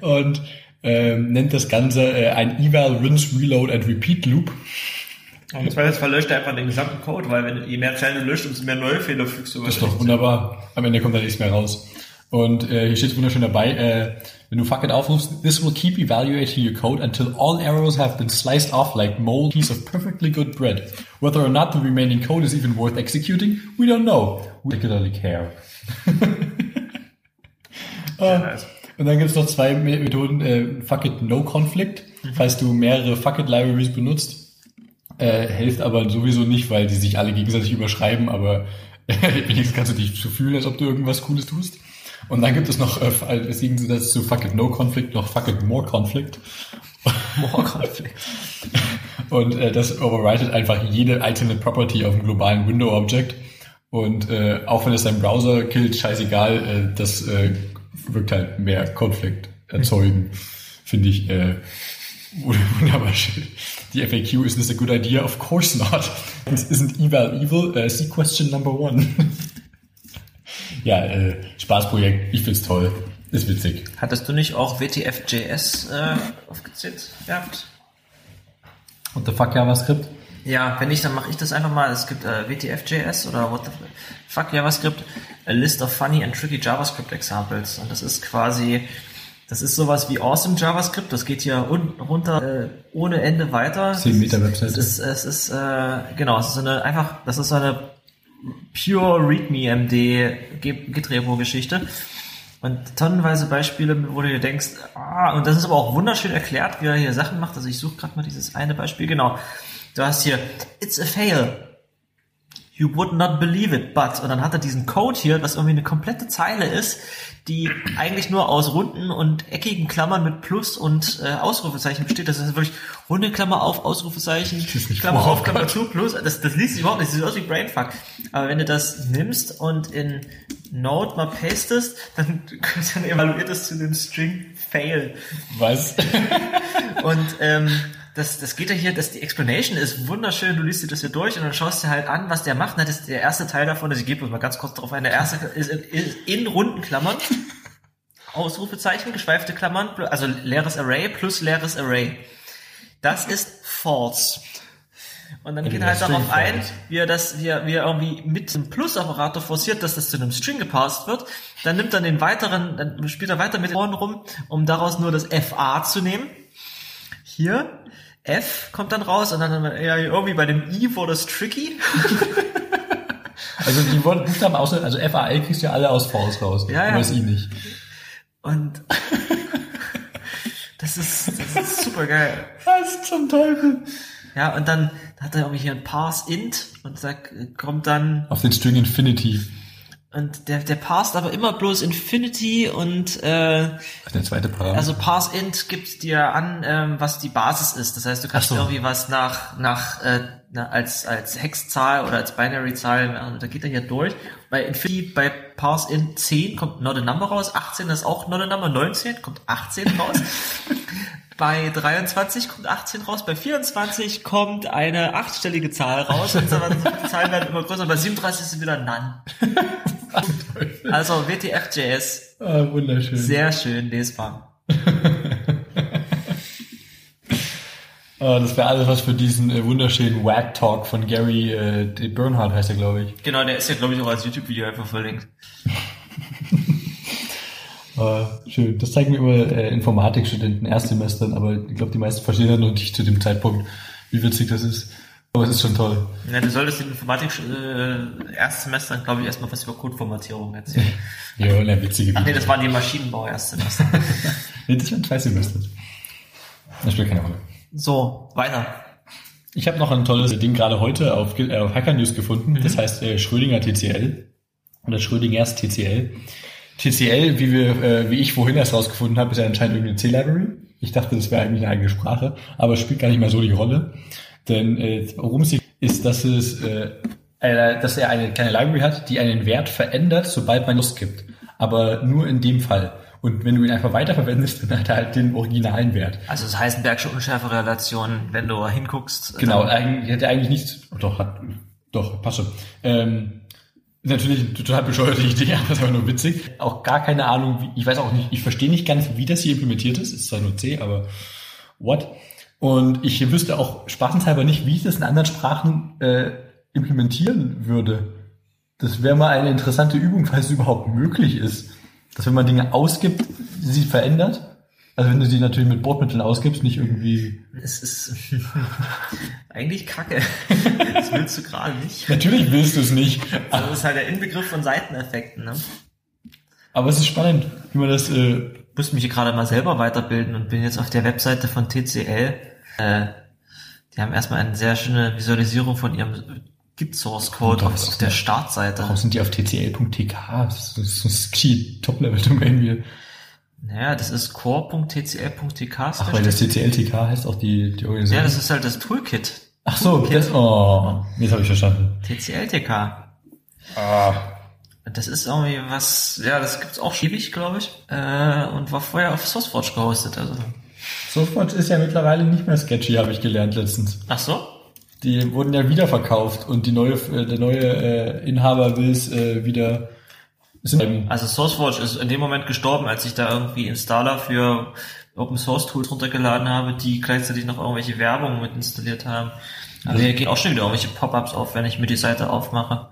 Und ähm, nennt das Ganze äh, ein Eval, Rinse, Reload and Repeat Loop. Und zwar jetzt verlöscht er einfach den gesamten Code, weil wenn je mehr Zeilen du löscht, umso mehr neue Fehler fügst du Das ist doch wunderbar. Am Ende kommt da nichts mehr raus. Und äh, hier steht wunderschön dabei, äh, wenn du fuck it aufrufst, this will keep evaluating your code until all errors have been sliced off like mold piece of perfectly good bread. Whether or not the remaining code is even worth executing, we don't know. We particularly care. Äh, und dann gibt's noch zwei Me- Methoden, äh, fuck it no conflict, falls du mehrere fuck it libraries benutzt. Äh, hilft aber sowieso nicht, weil die sich alle gegenseitig überschreiben, aber wenigstens kannst du dich so fühlen, als ob du irgendwas Cooles tust. Und dann gibt es noch, äh, als Gegensatz zu Fuck it no conflict, noch Fuck it more conflict. More-Konflikt. Und äh, das overwritet einfach jede einzelne Property auf dem globalen Window-Object. Und äh, auch wenn es deinen Browser killt, scheißegal, äh, das äh, wirkt halt mehr Konflikt erzeugen, finde ich. Äh, Wunderbar schön. Die FAQ, is this a good idea? Of course not. This isn't eval evil. Uh, see question number one. ja, äh, Spaßprojekt. Ich find's toll. Ist witzig. Hattest du nicht auch WTF.js äh, aufgezählt gehabt? What the fuck JavaScript? Ja, wenn nicht, dann mache ich das einfach mal. Es gibt äh, WTF.js oder What the fuck JavaScript, a list of funny and tricky JavaScript examples. Und das ist quasi, das ist sowas wie Awesome JavaScript. Das geht hier un runter äh, ohne Ende weiter. 10 Meter Webseite. Es ist, es ist äh, genau, es ist eine einfach, das ist so eine pure README MD Git Repo Geschichte. Und tonnenweise Beispiele, wo du dir denkst, ah, und das ist aber auch wunderschön erklärt, wie er hier Sachen macht. Also ich suche gerade mal dieses eine Beispiel, genau. Du hast hier, it's a fail. You would not believe it, but. Und dann hat er diesen Code hier, was irgendwie eine komplette Zeile ist, die eigentlich nur aus runden und eckigen Klammern mit Plus und äh, Ausrufezeichen besteht. Das ist wirklich runde Klammer auf, Ausrufezeichen, Klammer auf, Klammer zu, Plus. Das, das liest sich überhaupt nicht. Das sieht aus wie Brainfuck. Aber wenn du das nimmst und in Node mal pastest, dann, dann evaluiert es zu dem String Fail. Was? Und ähm, das, das geht ja hier, das, die Explanation ist wunderschön, du liest dir das hier durch und dann schaust dir halt an, was der macht. Na, Das ist der erste Teil davon, also ich gebe uns mal ganz kurz drauf ein, der erste ist in, in runden Klammern, Ausrufezeichen, geschweifte Klammern, also leeres Array plus leeres Array. Das ist false. Und dann geht er halt darauf ein, wie er das, wie er, wie er irgendwie mit dem Plus-Operator forciert, dass das zu einem String gepasst wird. Dann nimmt er den weiteren, dann spielt er weiter mit den Ohren rum, um daraus nur das FA zu nehmen. Hier, F kommt dann raus und dann ja, irgendwie bei dem I wurde es tricky. Also die Wort- Buchstaben außer, also FAL kriegst du ja alle aus False raus. Ja, ja. Aber das I nicht. Und das ist, das ist super geil. Was zum Teufel? Ja, und dann hat er irgendwie hier ein Parse int und sagt, kommt dann Auf den String Infinity. Und der, der parst aber immer bloß Infinity und äh, Der zweite Parameter. Also parseInt gibt dir an, ähm, was die Basis ist. Das heißt, du kannst so. irgendwie was nach nach äh, na, als als Hexzahl oder als Binary-Zahl, also da geht er hier durch. Bei Infinity, bei parseInt 10 kommt not a number raus, 18 ist auch not a number, 19 kommt 18 raus. Bei 23 kommt 18 raus, bei 24 kommt eine achtstellige Zahl raus und so weiter. Die Zahlen werden immer größer, bei 37 ist wieder None. Also WTF.js, ah, wunderschön. sehr schön lesbar. Ah, das wäre alles was für diesen äh, wunderschönen Wag Talk von Gary äh, Bernhardt heißt er, glaube ich. Genau, der ist ja, glaube ich, auch als YouTube-Video einfach verlinkt. Ah, schön. Das zeigen mir immer äh, Informatikstudenten Erstsemestern, aber ich glaube, die meisten verstehen ja noch nicht zu dem Zeitpunkt, wie witzig das ist. Aber es ist schon toll. Ja, du solltest den Informatik äh, Erstsemester, glaube ich, erstmal was über Codeformatierung erzählen. Ja, der witzige Ach nee, das waren die Maschinenbau Erstsemester. Nee, das waren zwei Semester. Das spielt keine Rolle. So, weiter. Ich habe noch ein tolles Ding gerade heute auf, äh, auf Hacker News gefunden. Das heißt äh, Schrödinger TCL oder Schrödingers TCL. TCL, wie wir, äh, wie ich vorhin erst rausgefunden habe, ist ja anscheinend irgendeine C-Library. Ich dachte, das wäre eigentlich eine eigene Sprache, aber es spielt gar nicht mal so die Rolle. Denn äh, worum es ist, dass es, äh, äh, dass er eine kleine Library hat, die einen Wert verändert, sobald man Lust gibt. Aber nur in dem Fall. Und wenn du ihn einfach weiterverwendest, dann hat er halt den originalen Wert. Also das Heisenbergsche Unschärferelation, wenn du hinguckst. Genau, eigentlich hätte eigentlich nichts. Doch, hat, doch, passt schon. Ähm, natürlich eine total bescheuerte Idee, aber ist aber nur witzig. Auch gar keine Ahnung, wie, ich weiß auch nicht, ich verstehe nicht ganz, wie das hier implementiert ist. Ist zwar nur C, aber what? Und ich wüsste auch spaßenshalber nicht, wie ich das in anderen Sprachen äh, implementieren würde. Das wäre mal eine interessante Übung, falls es überhaupt möglich ist. Dass wenn man Dinge ausgibt, sie verändert. Also wenn du sie natürlich mit Bordmitteln ausgibst, nicht irgendwie Es ist eigentlich kacke. Das willst du gerade nicht. Natürlich willst du es nicht, Also das ist halt der Inbegriff von Seiteneffekten. Ne? aber es ist spannend, wie man das. Äh, Ich musste mich hier gerade mal selber weiterbilden und bin jetzt auf der Webseite von TCL. Äh, die haben erstmal eine sehr schöne Visualisierung von ihrem Git Source Code auf, auf der Startseite. warum sind die auf tcl.tk? Das ist so ein Top-Level-Domain hier. Naja, das ist core.tcl.tk. Ach, weil das tcl.tk heißt auch die, die Organisation. ja, das ist halt das Toolkit. Ach so, das, oh, jetzt habe ich verstanden. TCL-TK. Ah. Das ist irgendwie was, ja, das gibt's auch ewig, glaube ich. Äh, und war vorher auf SourceForge gehostet. Also Softwatch ist ja mittlerweile nicht mehr sketchy, habe ich gelernt letztens. Ach so? Die wurden ja wieder verkauft und die neue, äh, der neue äh, Inhaber will es äh, wieder. Sind, Also SourceForge ist in dem Moment gestorben, als ich da irgendwie Installer für Open Source Tools runtergeladen habe, die gleichzeitig noch irgendwelche Werbung mit installiert haben. Aber hier gehen auch schon wieder irgendwelche Pop-ups auf, wenn ich mir die Seite aufmache.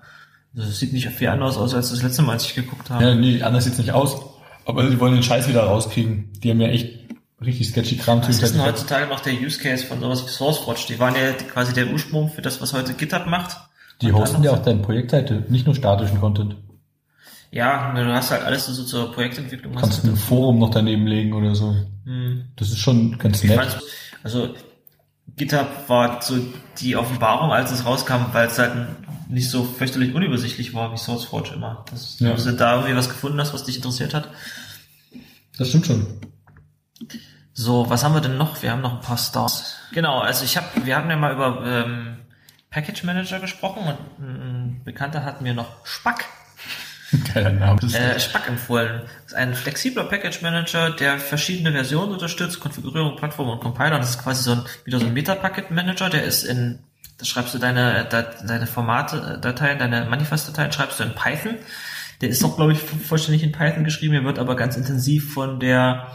Also es sieht nicht viel anders aus als das letzte Mal, als ich geguckt habe. ja, nee, anders sieht's nicht aus. Aber sie wollen den Scheiß wieder rauskriegen. Die haben ja echt richtig sketchy Kram Was ist denn heutzutage noch der Use Case von sowas wie SourceForge? Die waren ja quasi der Ursprung für das, was heute GitHub macht. Die hosten ja auch deine Projektseite, nicht nur statischen Content. Ja, du hast halt alles so zur Projektentwicklung. Kannst Hast du du ein Forum noch daneben legen oder so. hm. Das ist schon ganz nett. fand's- also GitHub war so die Offenbarung, als es rauskam, weil es halt nicht so fürchterlich unübersichtlich war wie SourceForge immer. Das, Ja. Dass du da irgendwie was gefunden hast, was dich interessiert hat. Das stimmt schon. So, was haben wir denn noch? Wir haben noch ein paar Stars. Genau, also ich habe, wir haben ja mal über ähm, Package Manager gesprochen und ein Bekannter hat mir noch Spack Geiler Name. äh, Spack empfohlen. Das ist ein flexibler Package Manager, der verschiedene Versionen unterstützt, Konfigurierung, Plattform und Compiler. Und das ist quasi so ein, wieder so ein Meta-Packet Manager, der ist in, da schreibst du deine, de, deine Formate, äh, Dateien, deine Manifest-Dateien schreibst du in Python. Der ist auch, glaube ich, vollständig in Python geschrieben. Der wird aber ganz intensiv von der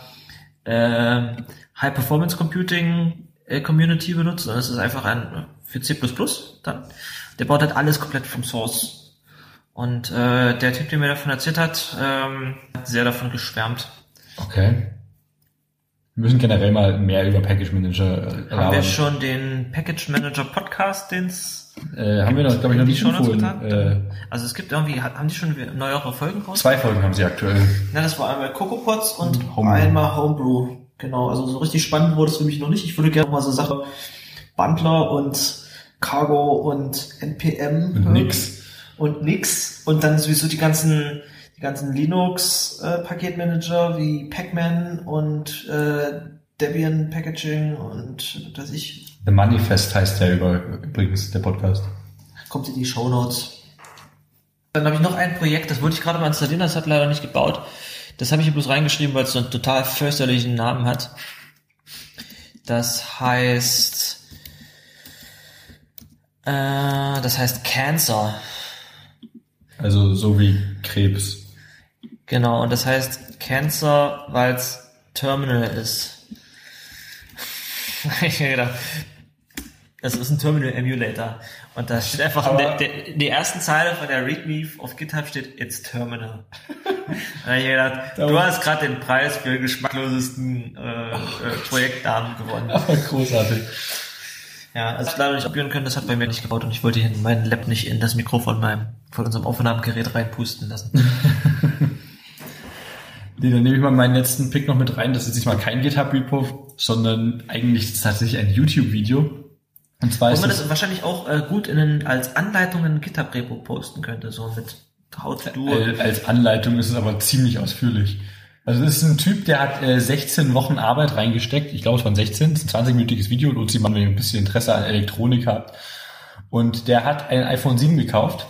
ähm, High Performance Computing äh, Community benutzt. Und das ist einfach ein für C++ dann. Der baut halt alles komplett vom Source. Und äh, der Typ, der mir davon erzählt hat, ähm, hat sehr davon geschwärmt. Okay. Wir müssen generell mal mehr über Package Manager äh, Haben wir schon den Package Manager Podcast, den's Äh, haben wir noch, glaube ich, noch nicht Shownotes empfohlen. Äh, Also es gibt irgendwie, haben die schon neuere Folgen raus? zwei Folgen haben sie aktuell. Ja, das war einmal CocoaPods und Homebrew. einmal Homebrew. Genau, also so richtig spannend wurde es für mich noch nicht. Ich würde gerne mal so Sachen Bundler und Cargo und NPM Und nix. Und nix und dann sowieso die ganzen die ganzen Linux äh, Paketmanager wie Pacman und äh, Debian Packaging und was weiß ich The Manifest heißt der über, übrigens, der Podcast. kommt in die Show Notes. Dann habe ich noch ein Projekt, das wollte ich gerade mal installieren, das hat leider nicht gebaut. Das habe ich hier bloß reingeschrieben, weil es so einen total fürchterlichen Namen hat. Das heißt, äh, das heißt Cancer. Also so wie Krebs. Genau, und das heißt Cancer, weil es Terminal ist. ich hab gedacht, das ist ein Terminal Emulator. Und da steht einfach in der, der, in der ersten Zeile von der README auf GitHub steht It's Terminal. Da hab ich gedacht, du hast gerade den Preis für geschmacklosesten äh, äh, Projektnamen gewonnen. Großartig. Ja, also ich leider nicht probieren können, das hat bei mir nicht gebaut und ich wollte hier meinen Lab nicht in das Mikro von meinem, von unserem Aufnahmegerät reinpusten lassen. Nee, dann nehme ich mal meinen letzten Pick noch mit rein. Das ist diesmal kein GitHub-Repo, sondern eigentlich tatsächlich ein YouTube-Video. Und zwar Wo ist man es das wahrscheinlich auch äh, gut in einen, als Anleitung in ein GitHub-Repo posten könnte, so mit How to do. Als Anleitung ist es aber ziemlich ausführlich. Also das ist ein Typ, der hat äh, 16 Wochen Arbeit reingesteckt. Ich glaube, es waren 16. Das ist ein 20-minütiges Video. Lohnt sich mal, wenn ihr ein bisschen Interesse an Elektronik habt. Und der hat ein iPhone 7 gekauft.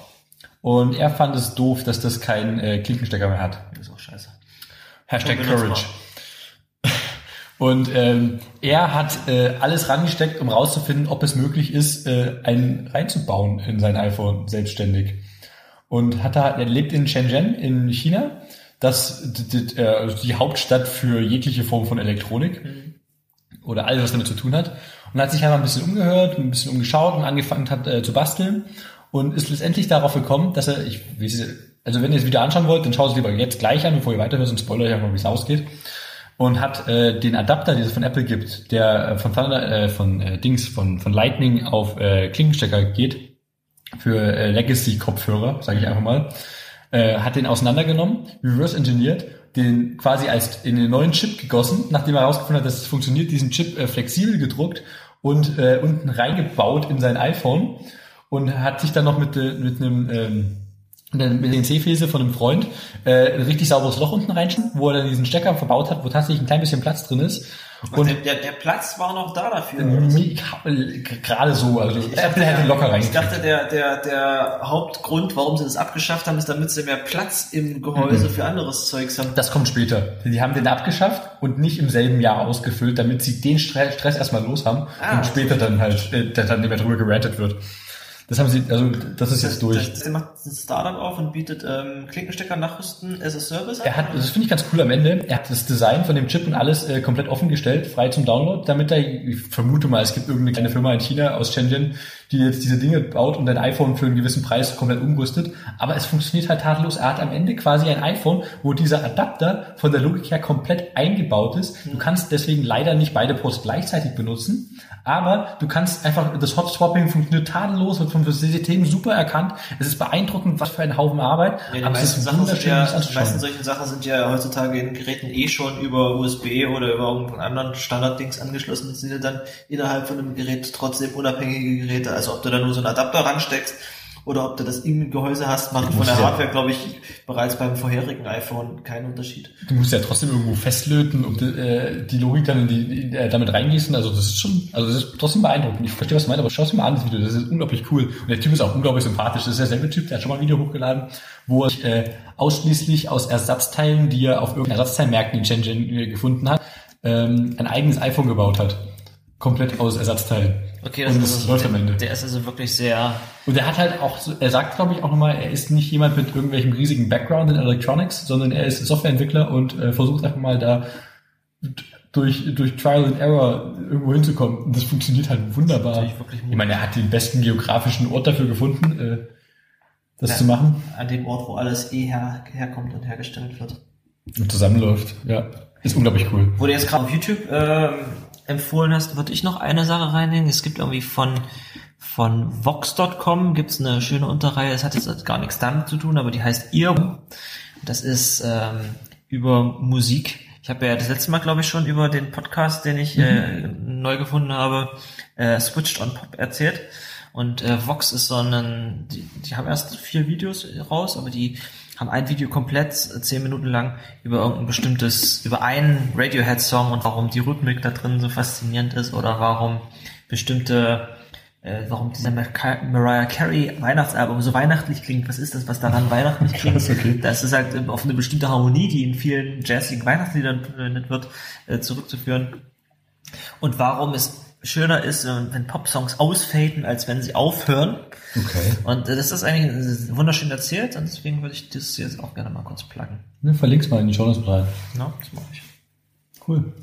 Und er fand es doof, dass das keinen äh, Klinkenstecker mehr hat. Das ist auch scheiße. Hashtag. Courage. Und ähm, er hat äh, alles rangesteckt, um rauszufinden, ob es möglich ist, äh, einen reinzubauen in sein iPhone selbstständig. Und hat da, er lebt in Shenzhen in China, das äh, die Hauptstadt für jegliche Form von Elektronik oder alles, was damit zu tun hat. Und hat sich einmal ein bisschen umgehört, ein bisschen umgeschaut und angefangen hat äh, zu basteln und ist letztendlich darauf gekommen, dass er, ich also wenn ihr das Video anschauen wollt, dann schaut es lieber jetzt gleich an, bevor ihr weiterhört, sonst spoiler ich einfach, wie es ausgeht. Und hat äh, den Adapter, den es von Apple gibt, der äh, von Thunder, äh, von äh, Dings, von, von Lightning auf äh, Klinkenstecker geht, für äh, Legacy-Kopfhörer, sage ich einfach mal, äh, hat den auseinandergenommen, reverse engineert, den quasi als in den neuen Chip gegossen, nachdem er herausgefunden hat, dass es funktioniert, diesen Chip äh, flexibel gedruckt und äh, unten reingebaut in sein iPhone und hat sich dann noch mit, äh, mit einem ähm, mit der CNC-Fräse von einem Freund äh, ein richtig sauberes Loch unten reinschen, wo er dann diesen Stecker verbaut hat, wo tatsächlich ein klein bisschen Platz drin ist Und der, der, der Platz war noch da dafür. Gerade so, also Apple hätte locker Ich reingekriegt. dachte, der, der, der Hauptgrund, warum sie das abgeschafft haben, ist, damit sie mehr Platz im Gehäuse für anderes Zeugs haben. Das kommt später. Die haben den abgeschafft und nicht im selben Jahr ausgefüllt, damit sie den Stre- Stress erstmal los haben Ah. und später dann halt, äh, dann nicht mehr drüber gerantet wird. Das haben sie, also das ist jetzt durch. Der macht ein Startup auf und bietet ähm, Klinkenstecker nachrüsten as a Service. Er hat, das finde ich ganz cool am Ende, er hat das Design von dem Chip und alles äh, komplett offengestellt, frei zum Download, damit er, ich vermute mal, es gibt irgendeine kleine Firma in China aus Shenzhen, die jetzt diese Dinge baut und dein iPhone für einen gewissen Preis komplett umrüstet. Aber es funktioniert halt tadellos. Er hat am Ende quasi ein iPhone, wo dieser Adapter von der Logik her komplett eingebaut ist. Du kannst deswegen leider nicht beide Ports gleichzeitig benutzen. Aber du kannst einfach, das Hot-Swapping funktioniert tadellos, wird vom System super erkannt. Es ist beeindruckend, was für ein Haufen Arbeit. Ja, die aber es ist Sachen wunderschön, ja, die meisten solchen Sachen sind ja heutzutage in Geräten eh schon über USB oder über irgendeinen anderen Standarddings angeschlossen. Das sind ja dann innerhalb von einem Gerät trotzdem unabhängige Geräte. Also ob du da nur so einen Adapter ransteckst oder ob du das im Gehäuse hast, macht von der ja- Hardware, glaube ich, bereits beim vorherigen iPhone keinen Unterschied. Du musst ja trotzdem irgendwo festlöten und äh, die Logik dann in die, äh, damit reingießen. Also das ist schon, also das ist trotzdem beeindruckend. Ich verstehe, was du meinst, aber schau es dir mal an, das Video. Das ist unglaublich cool. Und der Typ ist auch unglaublich sympathisch. Das ist derselbe Typ, der hat schon mal ein Video hochgeladen, wo er sich, äh, ausschließlich aus Ersatzteilen, die er auf irgendeinen Ersatzteilmärkten in Shenzhen äh, gefunden hat, ähm, ein eigenes iPhone gebaut hat. Komplett aus Ersatzteilen. Okay, und ist das also- läuft am Ende. Der ist also wirklich sehr, Und er hat halt auch, er sagt, glaube ich, auch nochmal, er ist nicht jemand mit irgendwelchem riesigen Background in Electronics, sondern er ist Softwareentwickler und äh, versucht einfach mal da durch, durch Trial and Error irgendwo hinzukommen. Und das funktioniert halt wunderbar. Ich meine, er hat den besten geografischen Ort dafür gefunden, äh, das Ja. zu machen an dem Ort, wo alles eh her, herkommt und hergestellt wird. und zusammenläuft. Ja, ist unglaublich cool. Du jetzt gerade auf YouTube ähm, empfohlen hast, würde ich noch eine Sache reinhängen. Es gibt irgendwie von von Vox.com gibt's eine schöne Unterreihe. Es hat jetzt gar nichts damit zu tun, aber die heißt Ear. Das ist ähm, über Musik. Ich habe ja das letzte Mal, glaube ich, schon über den Podcast, den ich äh, neu gefunden habe, äh, Switched on Pop erzählt. Und äh, Vox ist so ein, die, die haben erst vier Videos raus, aber die haben ein Video komplett äh, zehn Minuten lang über irgendein bestimmtes, über einen Radiohead-Song und warum die Rhythmik da drin so faszinierend ist oder warum bestimmte, äh, warum dieser Mar Mariah Carey Weihnachtsalbum so weihnachtlich klingt. Was ist das, was daran weihnachtlich klingt? Okay. Das ist halt äh, auf eine bestimmte Harmonie, die in vielen jazzigen Weihnachtsliedern verwendet wird, äh, zurückzuführen. Und warum es schöner ist, wenn Popsongs ausfaden, als wenn sie aufhören. Okay. Und das ist eigentlich wunderschön erzählt und deswegen würde ich das jetzt auch gerne mal kurz pluggen. Ne, verlink's mal in die Show Notes rein. Ja, das mache ich. Cool.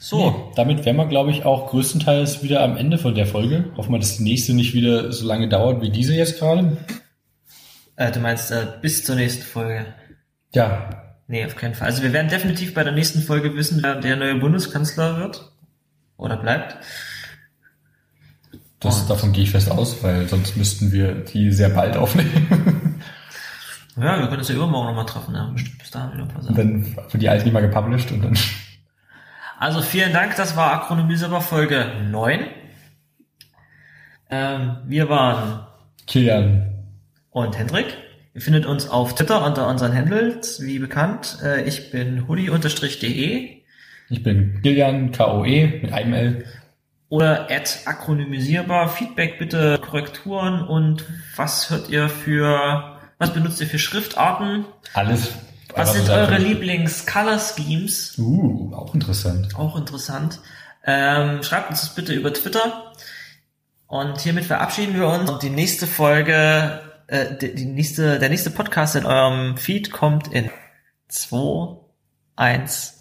So, Damit wären wir, glaube ich, auch größtenteils wieder am Ende von der Folge. Hoffen wir, dass die nächste nicht wieder so lange dauert wie diese jetzt gerade. äh, du meinst äh, bis zur nächsten Folge. Ja, Nee, auf keinen Fall. Also wir werden definitiv bei der nächsten Folge wissen, wer der neue Bundeskanzler wird oder bleibt. das, davon gehe ich fest aus, weil sonst müssten wir die sehr bald aufnehmen. Ja, wir können uns ja übermorgen nochmal treffen. Ja. Bestimmt bis dahin wieder ein paar Sachen. Dann wird die alte nicht mal gepublished und dann. Also vielen Dank, das war Akronomie Server Folge 9. Ähm, wir waren Kilian. und Hendrik. Ihr findet uns auf Twitter unter unseren Handles, wie bekannt. Äh, ich bin hoodie-de Ich bin Kilian, K-O-E, mit einem L. oder at akronymisierbar. Feedback bitte, Korrekturen und was hört ihr für, was benutzt ihr für Schriftarten? Alles. Was sind eure Lieblings-Color-Schemes? Uh, auch interessant. Auch interessant. Ähm, schreibt uns das bitte über Twitter. Und hiermit verabschieden wir uns. Und die nächste Folge, äh, die, die nächste, der nächste Podcast in eurem Feed kommt in 2, 1,